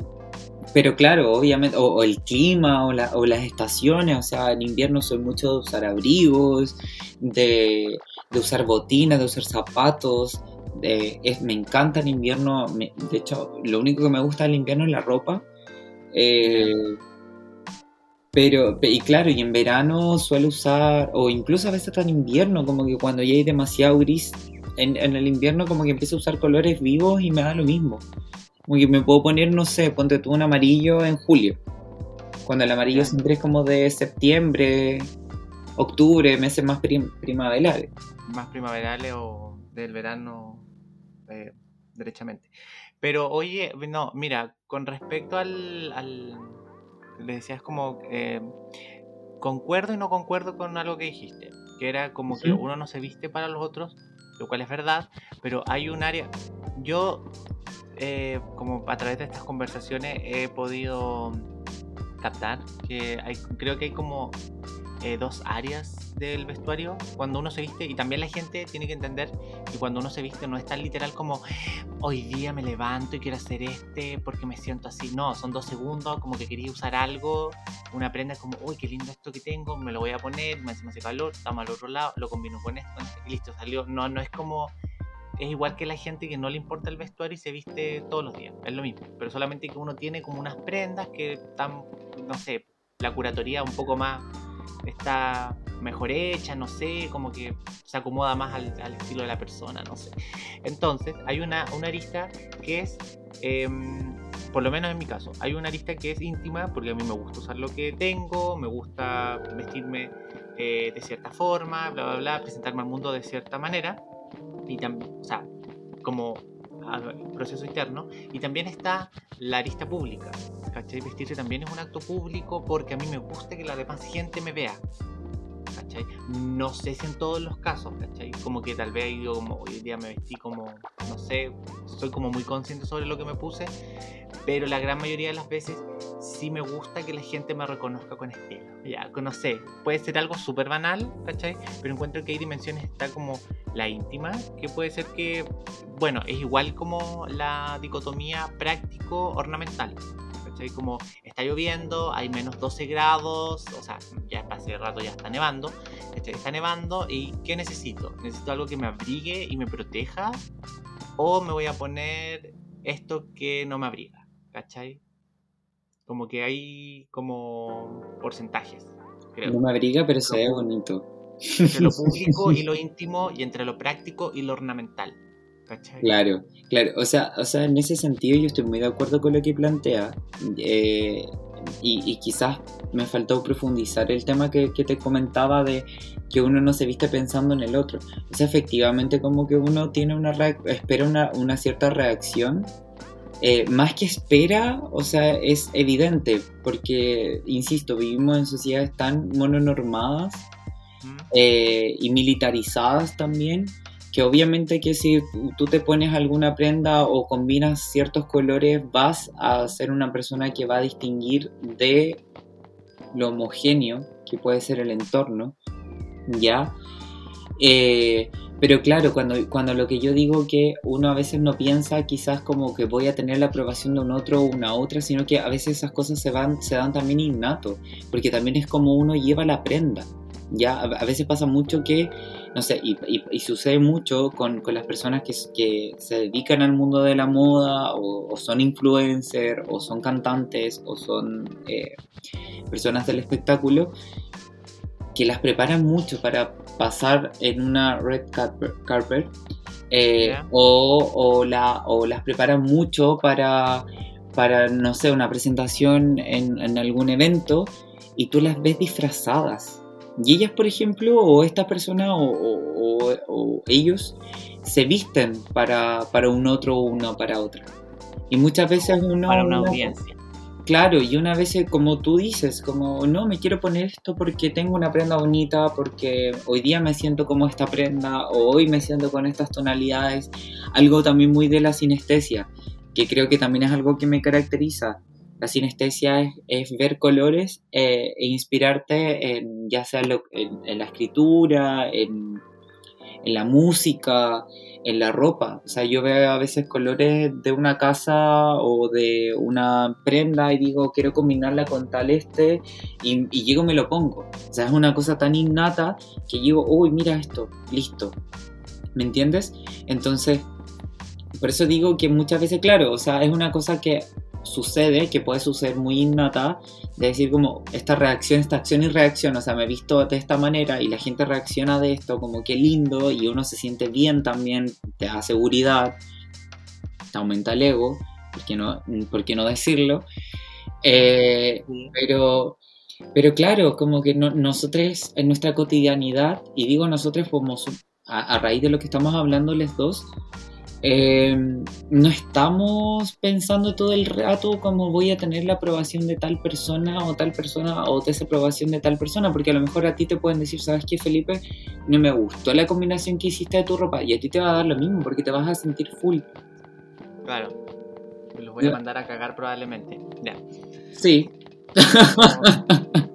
pero claro, obviamente, o, el clima o, la, o, las estaciones, o sea, en invierno soy mucho de usar abrigos, de, de usar botinas, de usar zapatos. De, es, me encanta el invierno, de hecho, lo único que me gusta del invierno es la ropa. Eh, Pero, y claro, y en verano suelo usar, o incluso a veces hasta en invierno, como que cuando ya hay demasiado gris, en, el invierno como que empiezo a usar colores vivos y me da lo mismo. Como que me puedo poner, no sé, ponte tú un amarillo en julio. Cuando el amarillo siempre es como de septiembre, octubre, meses más primaverales. Más primaverales o del verano, eh, derechamente. Pero oye, no, mira, con respecto al le decías como, eh, concuerdo y no concuerdo con algo que dijiste, que era como que uno no se viste para los otros, lo cual es verdad, pero hay un área, yo eh, como a través de estas conversaciones he podido captar que hay, creo que hay como eh, dos áreas del vestuario cuando uno se viste y también la gente tiene que entender que cuando uno se viste no es tan literal como hoy día me levanto y quiero hacer este porque me siento así. No, son dos segundos como que quería usar algo, una prenda como uy qué lindo esto que tengo, me lo voy a poner, me hace, calor, estamos al otro lado, lo combino con esto y listo, salió. No, no es como es igual que la gente que no le importa el vestuario y se viste todos los días. Es lo mismo. Pero solamente que uno tiene como unas prendas que están, no sé, la curatoría un poco más está mejor hecha, no sé, como que se acomoda más al, estilo de la persona, no sé. Entonces, hay una, una arista que es, em, por lo menos en mi caso, hay una arista que es íntima, porque a mí me gusta usar lo que tengo, me gusta vestirme eh, de cierta forma, bla, bla, bla, presentarme al mundo de cierta manera, y también, o sea, como proceso interno. Y también está la arista pública. ¿Cachai? Vestirse también es un acto público porque a mí me gusta que la demás gente me vea. No sé si en todos los casos. Como que tal vez hoy día me vestí como, no sé, soy como muy consciente sobre lo que me puse, pero la gran mayoría de las veces sí me gusta que la gente me reconozca con estilo. Ya, no sé, puede ser algo súper banal. Pero encuentro que hay dimensiones, está como la íntima, que puede ser que, bueno, es igual como la dicotomía práctico-ornamental. ¿Cachai? Como está lloviendo, hay menos 12 grados, o sea, ya hace rato ya está nevando, ¿cachai? Está nevando y ¿qué necesito? Necesito algo que me abrigue y me proteja o me voy a poner esto que no me abriga, ¿cachai? Como que hay como porcentajes. Creo. No me abriga, pero se ve bonito. Entre lo público y lo íntimo y entre lo práctico y lo ornamental. ¿Cachai? Claro, claro. O sea, o sea, en ese sentido yo estoy muy de acuerdo con lo que plantea. Eh, y, quizás me faltó profundizar el tema que, te comentaba de que uno no se viste pensando en el otro. O sea, efectivamente como que uno tiene una espera una, una cierta reacción eh, más que espera, o sea, es evidente, porque, insisto, vivimos en sociedades tan mononormadas eh, y militarizadas también, que obviamente que si tú te pones alguna prenda o combinas ciertos colores, vas a ser una persona que va a distinguir de lo homogéneo que puede ser el entorno, ¿ya? Eh, pero claro, cuando, cuando lo que yo digo que uno a veces no piensa quizás como que voy a tener la aprobación de un otro o una otra, sino que a veces esas cosas se, van, se dan también innato, porque también es como uno lleva la prenda. Ya, a, veces pasa mucho que, no sé, y, sucede mucho con, con las personas que, que, se dedican al mundo de la moda, o, son influencers, o son cantantes, o son eh, personas del espectáculo, que las preparan mucho para pasar en una red carpet, eh, o, la, o las preparan mucho para, para, no sé, una presentación en, algún evento y tú las ves disfrazadas. Y ellas, por ejemplo, o esta persona o, ellos se visten para, para un otro o una para otra. Y muchas veces uno... Para una audiencia. Claro, y una vez, como tú dices, como, no, me quiero poner esto porque tengo una prenda bonita, porque hoy día me siento como esta prenda, o hoy me siento con estas tonalidades, algo también muy de la sinestesia, que creo que también es algo que me caracteriza. La sinestesia es, ver colores eh, e inspirarte en, ya sea en, la escritura, en, la música, en la ropa. O sea, yo veo a veces colores de una casa o de una prenda y digo, quiero combinarla con tal este y, y llego y me lo pongo. O sea, es una cosa tan innata que digo, uy, mira esto, listo. ¿Me entiendes? Entonces, por eso digo que muchas veces, claro, o sea, es una cosa que sucede, que puede suceder muy innata, de decir como esta reacción, esta acción y reacción, o sea, me he visto de esta manera y la gente reacciona de esto como que lindo y uno se siente bien también, te da seguridad, te aumenta el ego, ¿por qué no, por qué no decirlo? Eh, pero, pero claro, como que nosotros en nuestra cotidianidad, y digo nosotros como a, a raíz de lo que estamos hablando les dos, eh, no estamos pensando todo el rato como voy a tener la aprobación de tal persona o tal persona o desaprobación de tal persona, porque a lo mejor a ti te pueden decir, ¿sabes qué, Felipe? No me gustó la combinación que hiciste de tu ropa y a ti te va a dar lo mismo porque te vas a sentir full. Claro. Los voy a mandar a cagar probablemente. Ya. Sí.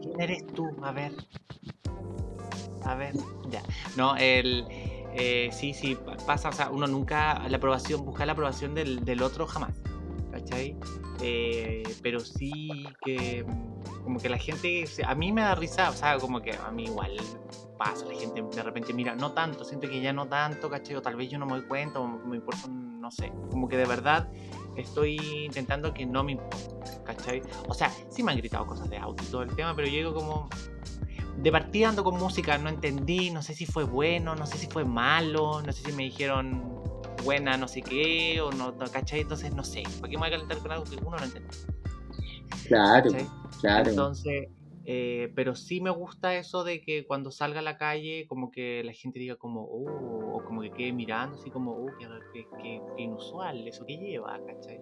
¿Quién eres tú? A ver. A ver, ya. No, el eh, sí, sí, pasa, o sea, uno nunca, la aprobación, buscar la aprobación del, otro jamás, ¿cachai? Eh, pero sí que como que la gente, a mí me da risa, o sea, como que a mí igual pasa, la gente de repente mira, no tanto, siento que ya no tanto, ¿cachai? O tal vez yo no me doy cuenta, o me importa, no sé, como que de verdad estoy intentando que no me importe, ¿cachai? O sea, sí me han gritado cosas de auto y todo el tema, pero yo como, de partida ando con música, no entendí, no sé si fue bueno, no sé si fue malo, no sé si me dijeron buena no sé qué, o no, ¿cachai? Entonces no sé, ¿para qué me voy a calentar con algo que uno no entiende? Claro, claro. Entonces, eh, pero sí me gusta eso de que cuando salga a la calle, como que la gente diga como, oh, o como que quede mirando, así como, oh, qué, inusual, eso que lleva, ¿cachai?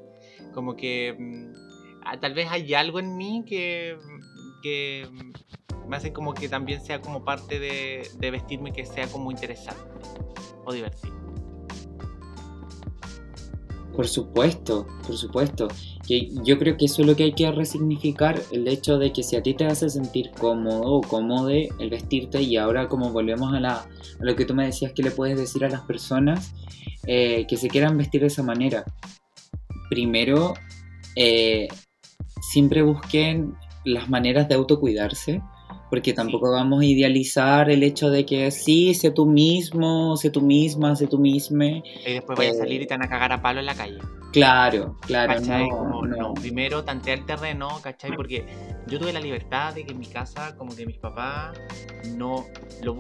Como que mm, ah, tal vez hay algo en mí que, que me hace como que también sea como parte de, vestirme que sea como interesante o divertido. Por supuesto, por supuesto. Que yo creo que eso es lo que hay que resignificar, el hecho de que si a ti te hace sentir cómodo o cómodo el vestirte y ahora como volvemos a, la, lo que tú me decías que le puedes decir a las personas eh, que se quieran vestir de esa manera. Primero, eh, siempre busquen las maneras de autocuidarse porque tampoco vamos a idealizar el hecho de que sí, sé tú mismo, sé tú misma, sé tú misma. Y después vaya a salir y te van a cagar a palo en la calle. Claro, claro. ¿Cachai? No, Primero tantear el terreno, ¿cachai? Porque yo tuve la libertad de que en mi casa, como que mis papás, no lo,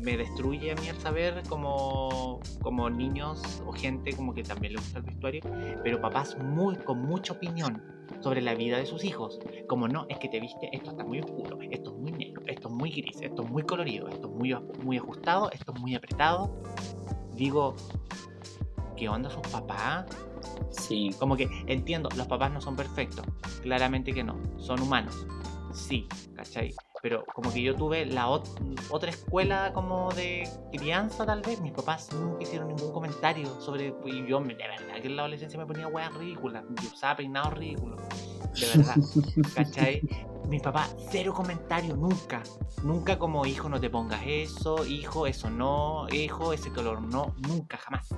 me destruye a mí al saber como, como niños o gente como que también le gusta el vestuario, pero papás muy con mucha opinión sobre la vida de sus hijos. Como no, es que te viste, esto está muy oscuro, esto es muy negro, esto es muy gris, esto es muy colorido, esto es muy, muy ajustado, esto es muy apretado. Digo, ¿qué onda sus papás? Sí. Como que entiendo, los papás no son perfectos, claramente que no, son humanos. Sí, ¿cachai? Pero como que yo tuve la otra escuela como de crianza tal vez, mis papás nunca hicieron ningún comentario sobre... Y yo, de verdad, que en la adolescencia me ponía weas ridículas, yo usaba peinados ridículos, de verdad, ¿cachai? Mi papá, cero comentario, nunca. Nunca como, hijo, no te pongas eso, hijo, eso no, hijo, ese color no, nunca, jamás.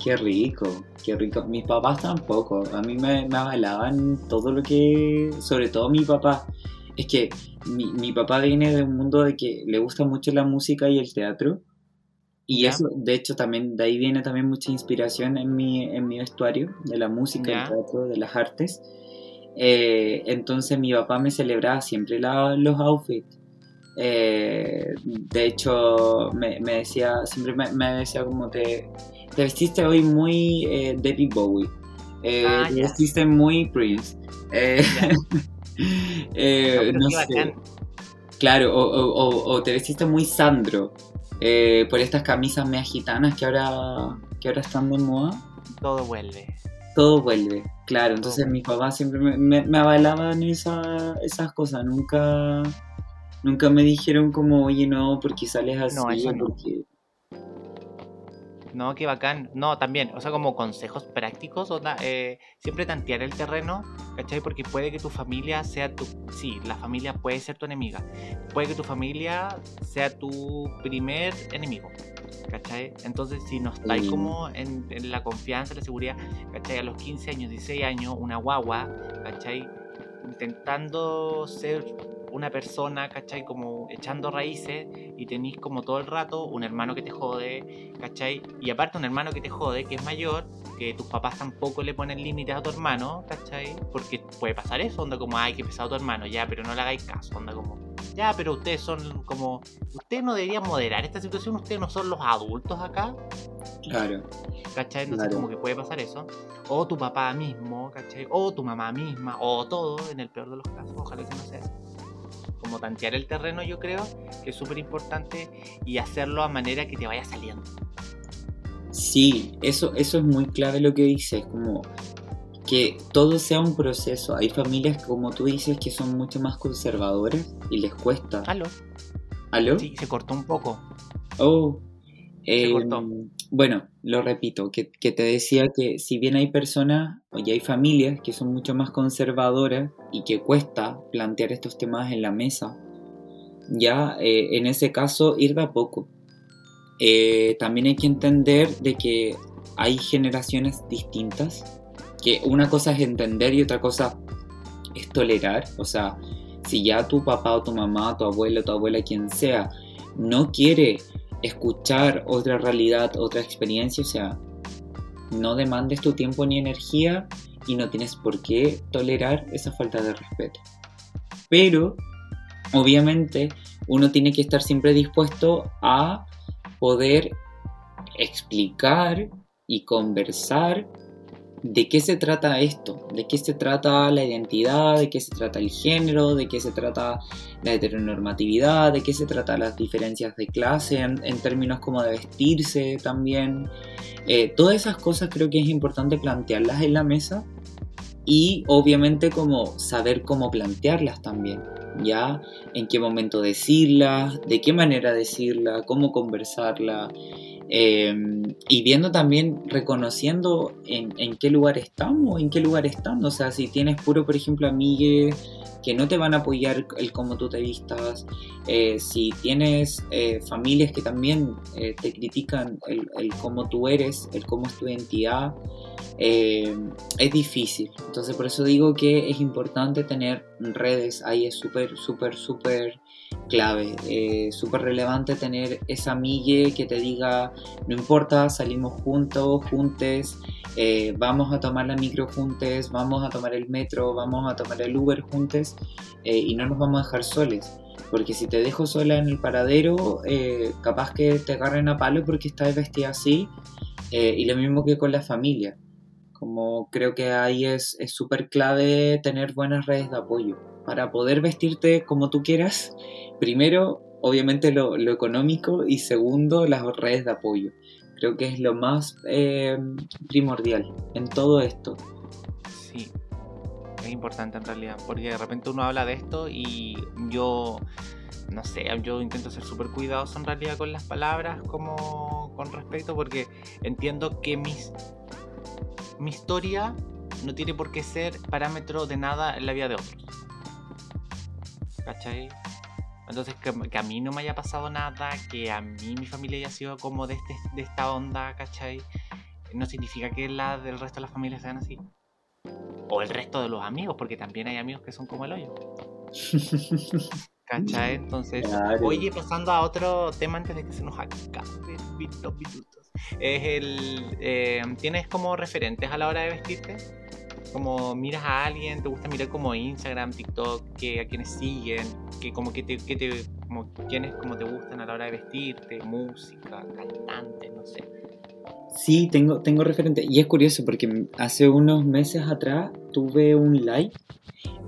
Qué rico, qué rico. Mis papás tampoco. A mí me, me avalaban todo lo que. Sobre todo mi papá. Es que mi, mi, papá viene de un mundo de que le gusta mucho la música y el teatro. Y eso, de hecho, también de ahí viene también mucha inspiración en mi, en mi vestuario, de la música, el teatro, de las artes. Eh, entonces mi papá me celebraba siempre los outfits. Eh, de hecho, me, me, decía, siempre me, me decía como te te vestiste hoy muy eh, David Bowie. Eh, ah, te vestiste muy Prince. eh no, sé. Claro, o, te vestiste muy Sandro. por estas camisas mea gitanas que ahora, que ahora están de moda. Todo vuelve. Todo vuelve, claro. Entonces mis papás siempre me, me, avalaban esa, esas cosas. Nunca, nunca me dijeron como, oye, no, porque sales así. No, eso no. Porque no, qué bacán. No, también, o sea, como consejos prácticos, eh, siempre tantear el terreno, ¿cachai? Porque puede que tu familia sea tu... Sí, la familia puede ser tu enemiga. Puede que tu familia sea tu primer enemigo, ¿cachai? Entonces, si no estáis como en, la confianza, la seguridad, ¿cachai? A los 15 años, 16 años, una guagua, ¿cachai? Intentando ser una persona, ¿cachai? Como echando raíces y tenéis como todo el rato un hermano que te jode, ¿cachai? Y aparte un hermano que te jode, que es mayor, que tus papás tampoco le ponen límites a tu hermano, ¿cachai? Porque puede pasar eso, onda como, ay, que pesado tu hermano, ya, pero no le hagáis caso, onda como, ya, pero ustedes son como, ustedes no deberían moderar esta situación, ustedes no son los adultos acá. Claro. ¿Cachai? Sé, Claro. como que puede pasar eso. O tu papá mismo, ¿cachai? O tu mamá misma, o todo, en el peor de los casos, ojalá que no sea. Como tantear el terreno, yo creo que es súper importante y hacerlo a manera que te vaya saliendo. Sí, eso, eso es muy clave lo que dices, como que todo sea un proceso. Hay familias, como tú dices, que son mucho más conservadoras y les cuesta. ¿Aló? ¿Aló? Sí, se cortó un poco. Oh, Se eh, cortó. Bueno, lo repito, que, te decía que si bien hay personas y hay familias que son mucho más conservadoras y que cuesta plantear estos temas en la mesa, ya eh, en ese caso ir de a poco. Eh, también hay que entender de que hay generaciones distintas, que una cosa es entender y otra cosa es tolerar, o sea, si ya tu papá o tu mamá, tu abuelo, tu abuela, quien sea, no quiere escuchar otra realidad, otra experiencia, o sea, no demandes tu tiempo ni energía y no tienes por qué tolerar esa falta de respeto. Pero, obviamente, uno tiene que estar siempre dispuesto a poder explicar y conversar de qué se trata esto, de qué se trata la identidad, de qué se trata el género, de qué se trata la heteronormatividad, de qué se trata las diferencias de clase en, términos como de vestirse también. Eh, todas esas cosas creo que es importante plantearlas en la mesa y obviamente como saber cómo plantearlas también, ya en qué momento decirlas, de qué manera decirla, cómo conversarla. Eh, y viendo también, reconociendo en, en qué lugar estamos, en qué lugar están. O sea, si tienes puro, por ejemplo, amigues que no te van a apoyar el cómo tú te vistas, eh, si tienes eh, familias que también eh, te critican el, el cómo tú eres, el cómo es tu identidad, eh, es difícil. Entonces por eso digo que es importante tener redes, ahí es súper, súper, súper clave, eh, súper relevante tener esa amigue que te diga, no importa, salimos juntos, juntes, eh, vamos a tomar la micro juntes, vamos a tomar el metro, vamos a tomar el Uber juntes eh, y no nos vamos a dejar soles. Porque si te dejo sola en el paradero, eh, capaz que te agarren a palo porque estás vestida así. eh, y lo mismo que con la familia. Como creo que ahí es súper clave tener buenas redes de apoyo. Para poder vestirte como tú quieras, primero, obviamente lo, económico y segundo, las redes de apoyo. Creo que es lo más eh, primordial en todo esto. Sí, es importante en realidad, porque de repente uno habla de esto y yo, no sé, yo intento ser súper cuidadoso en realidad con las palabras como con respecto, porque entiendo que mis, mi historia no tiene por qué ser parámetro de nada en la vida de otros. ¿Cachai? Entonces, que, que a mí no me haya pasado nada, que a mí mi familia haya sido como de, este, de esta onda, ¿cachai? No significa que la del resto de las familias sean así. O el resto de los amigos, porque también hay amigos que son como el hoyo. ¿Cachai? Entonces, Claro. oye, pasando a otro tema antes de que se nos acaben los minutos. Es el. eh, ¿Tienes como referentes a la hora de vestirte? Como miras a alguien, te gusta mirar como Instagram, TikTok, que, a quienes siguen, que como que te, que te como quienes como te gustan a la hora de vestirte, música, cantantes, no sé. Sí, tengo, tengo referente. Y es curioso porque hace unos meses atrás tuve un live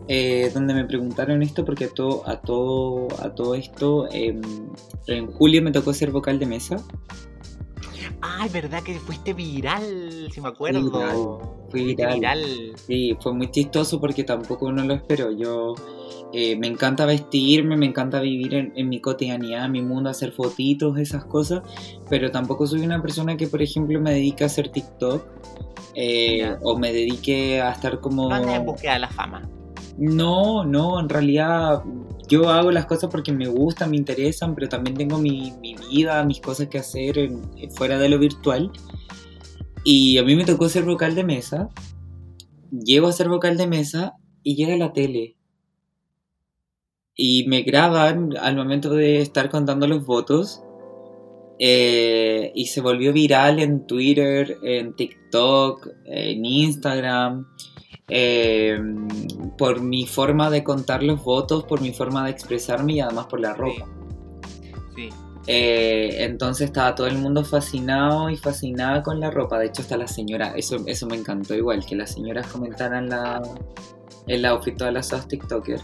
eh, donde me preguntaron esto porque a todo, a todo, a todo esto em, en julio me tocó ser vocal de mesa. Ay, verdad que fuiste viral, si me acuerdo. Fui Fuiste viral. viral. Sí, fue muy chistoso porque tampoco no lo espero. Yo eh, me encanta vestirme, me encanta vivir en, en mi cotidianidad, en mi mundo, hacer fotitos, esas cosas, pero tampoco soy una persona que, por ejemplo, me dedique a hacer TikTok eh, o me dedique a estar como... No andas en búsqueda de la fama. No, no, en realidad yo hago las cosas porque me gustan, me interesan, pero también tengo mi, mi vida, mis cosas que hacer en- fuera de lo virtual. Y a mí me tocó ser vocal de mesa. Llego a ser vocal de mesa y llega la tele. y me graban al momento de estar contando los votos. eh, y se volvió viral en Twitter, en TikTok, en Instagram, eh, por mi forma de contar los votos, por mi forma de expresarme y además por la ropa. Sí. Eh, entonces estaba todo el mundo fascinado y fascinada con la ropa. De hecho, hasta la señora, eso, eso me encantó igual, que las señoras comentaran la, el outfit de las dos TikTokers.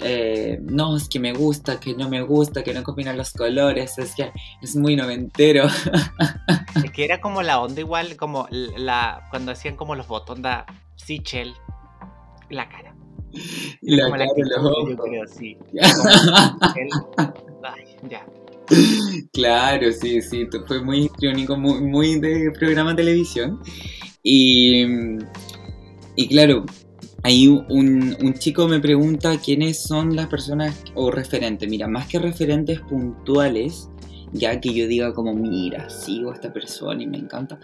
Eh, no, es que me gusta, que no me gusta, que no combinan los colores, es que es muy noventero. Es que era como la onda igual, como la cuando hacían como los botones de Sichel, la cara. Y la Como cara de los actitud, yo ojos. creo, sí. Como. Ay, ya. Claro, sí, sí, fue muy histriónico, muy, muy de programa de televisión. Y, y claro, ahí un, un chico me pregunta quiénes son las personas o referentes. Mira, más que referentes puntuales, ya que yo diga como, mira, sigo a esta persona y me encanta,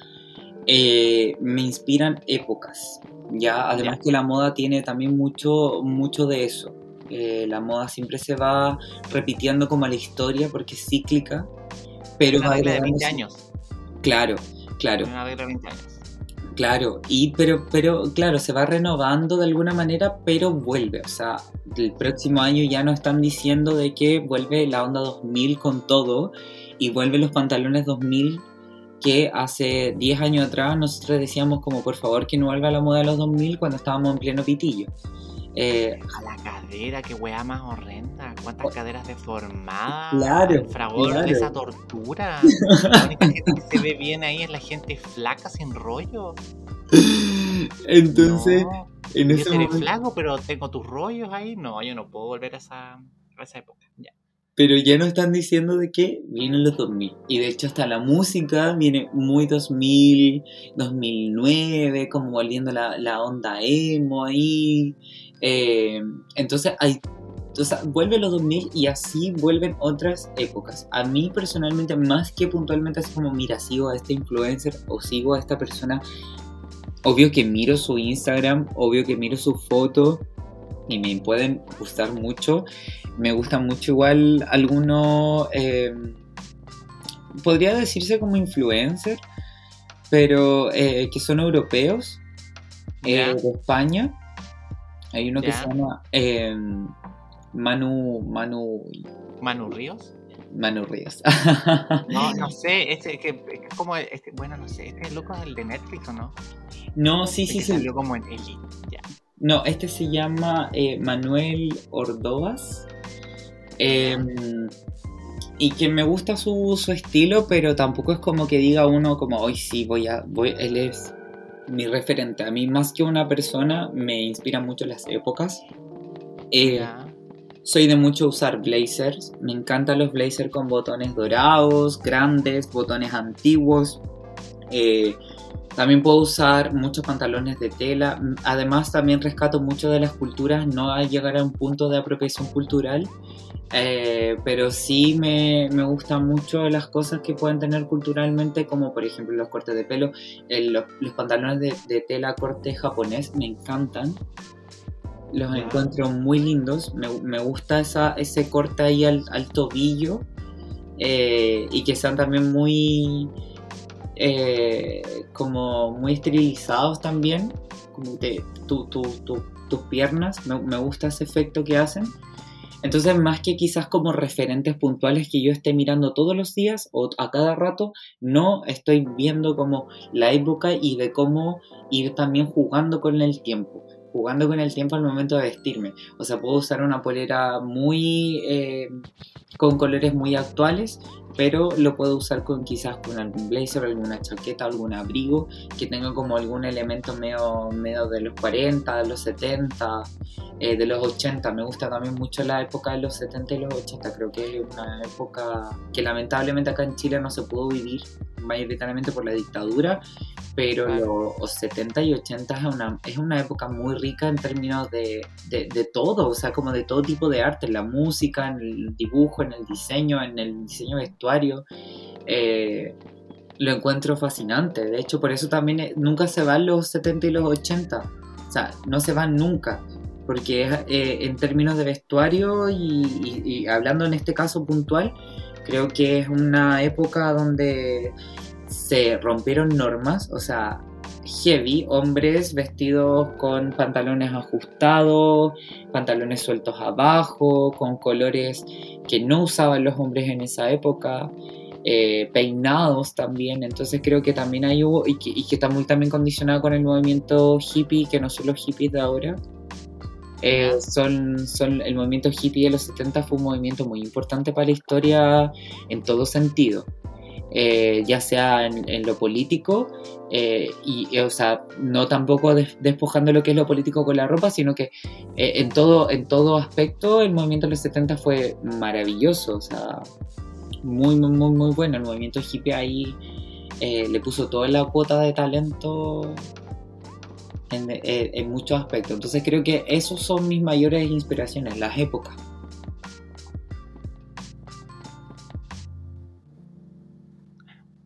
eh, me inspiran épocas. Ya, además Ya. que la moda tiene también mucho, mucho de eso. Eh, la moda siempre se va repitiendo como la historia porque es cíclica, pero Una va regla de 20 agregándose- años. Claro, claro, Una regla de 20 años. claro. Y pero, pero, claro, se va renovando de alguna manera, pero vuelve. O sea, el próximo año ya no están diciendo de que vuelve la onda 2000 con todo y vuelven los pantalones 2000 que hace 10 años atrás nosotros decíamos como por favor que no vuelva la moda de los 2000 cuando estábamos en pleno pitillo. Eh, A la cadera, qué weá más horrenda. Cuántas caderas deformadas. Oh. Claro, El fragor claro. de esa tortura. La única gente que se ve bien ahí es la gente flaca sin rollo. entonces, No, en yo ese seré momento- flaco, pero tengo tus rollos ahí. No, yo no puedo volver a esa, a esa época. Ya. Pero ya no están diciendo de que vienen los 2000. Y de hecho hasta la música viene muy 2000, 2009, como volviendo la, la onda emo ahí. Eh, entonces hay... O sea, vuelve los 2000 y así vuelven otras épocas. A mí personalmente, más que puntualmente así como, mira, sigo a este influencer o sigo a esta persona, obvio que miro su Instagram, obvio que miro su foto y me pueden gustar mucho. Me gustan mucho igual algunos, eh, podría decirse como influencer, pero eh, que son europeos, eh, de España. Hay uno que se llama eh, Manu, Manu, Manu Ríos. Manu Ríos. No, no sé, este que es como este, bueno, no sé, este loco es el de Netflix o no? no, sí, El sí, sí. salió como en Elite. Ya. No, este se llama eh, Manuel Ordovas. Eh, y que me gusta su, su estilo, pero tampoco es como que diga uno como hoy sí voy a. Voy, él es mi referente. A mí, más que una persona, me inspira mucho las épocas. Eh, Ya. soy de mucho usar blazers. Me encantan los blazers con botones dorados, grandes, botones antiguos. Eh, también puedo usar muchos pantalones de tela. Además, también rescato mucho de las culturas, no a llegar a un punto de apropiación cultural. Eh, pero sí me, me gustan mucho las cosas que pueden tener culturalmente, como por ejemplo los cortes de pelo, el- los, los pantalones de, de tela corte japonés, me encantan. Los encuentro muy lindos. Me, me gusta esa, ese corte ahí al, al tobillo. eh, y que sean también muy. eh, como muy esterilizados también. Como tu- tu- tu- tus piernas. Me, me gusta ese efecto que hacen. Entonces, más que quizás como referentes puntuales que yo esté mirando todos los días o a cada rato, no estoy viendo como la época y de cómo ir también jugando con el tiempo jugando con el tiempo al momento de vestirme. O sea, puedo usar una polera muy eh, con colores muy actuales, pero lo puedo usar con quizás con algún blazer, alguna chaqueta, algún abrigo que tenga como algún elemento medio, medio de los 40, de los 70, eh, de los 80. Me gusta también mucho la época de los 70 y los 80. Creo que es una época que lamentablemente acá en Chile no se pudo vivir mayoritariamente por la dictadura, pero Claro. los 70 y 80 es una, es una época muy rica en términos de, de, de todo, o sea, como de todo tipo de arte, en la música, en el dibujo, en el diseño, en el diseño Eh, lo encuentro fascinante, de hecho por eso también eh, nunca se van los 70 y los 80, o sea, no se van nunca. porque eh, en términos de vestuario y, hablando en este caso puntual, creo que es una época donde se rompieron normas, o sea, heavy, hombres vestidos con pantalones ajustados, pantalones sueltos abajo, con colores que no usaban los hombres en esa época. Eh, peinados también, entonces creo que también hay hubo, y que, y que está muy también condicionado con el movimiento hippie, que no son los hippies de ahora, eh, son, son, el movimiento hippie de los 70 fue un movimiento muy importante para la historia en todo sentido. Eh, ya sea en, lo político, eh, y, o sea, no tampoco despojando lo que es lo político con la ropa, sino que en, todo, en todo aspecto el movimiento de los 70 fue maravilloso, o sea, muy, muy, muy, muy bueno. El movimiento hippie ahí le puso toda la cuota de talento eh, en, muchos aspectos. Entonces creo que esos son mis mayores inspiraciones, las épocas.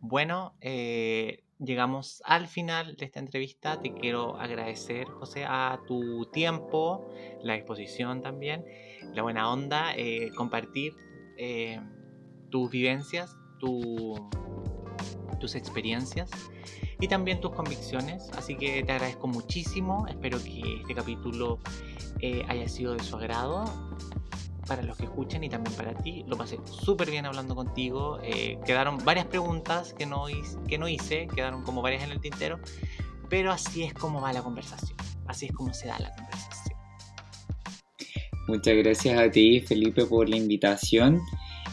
Bueno, eh, llegamos al final de esta entrevista. Te quiero agradecer, José, a tu tiempo, la exposición también, la buena onda, eh, compartir tus vivencias, tus experiencias y también tus convicciones. Así que te agradezco muchísimo. Espero que este capítulo eh, haya sido de su agrado para los que escuchen y también para ti. Lo pasé súper bien hablando contigo. Eh, quedaron varias preguntas que no, que no hice, quedaron como varias en el tintero, pero así es como va la conversación. Así es como se da la conversación. Muchas gracias a ti, Felipe, por la invitación.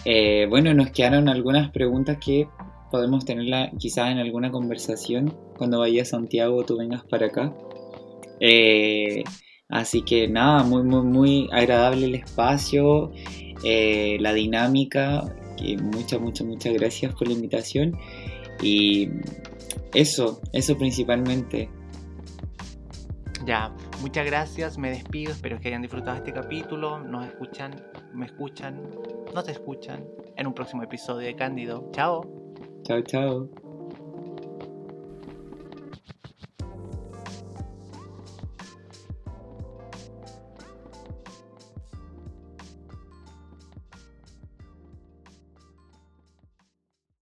Eh, bueno, nos quedaron algunas preguntas que podemos tenerla quizás en alguna conversación cuando vaya a Santiago o tú vengas para acá. Eh, así que nada, muy, muy, muy agradable el espacio, eh, la dinámica. Que muchas, muchas, muchas gracias por la invitación. Y eso, eso principalmente. Ya, muchas gracias, me despido, espero que hayan disfrutado este capítulo, nos escuchan, me escuchan, nos escuchan en un próximo episodio de Cándido. Chao. Chao, chao.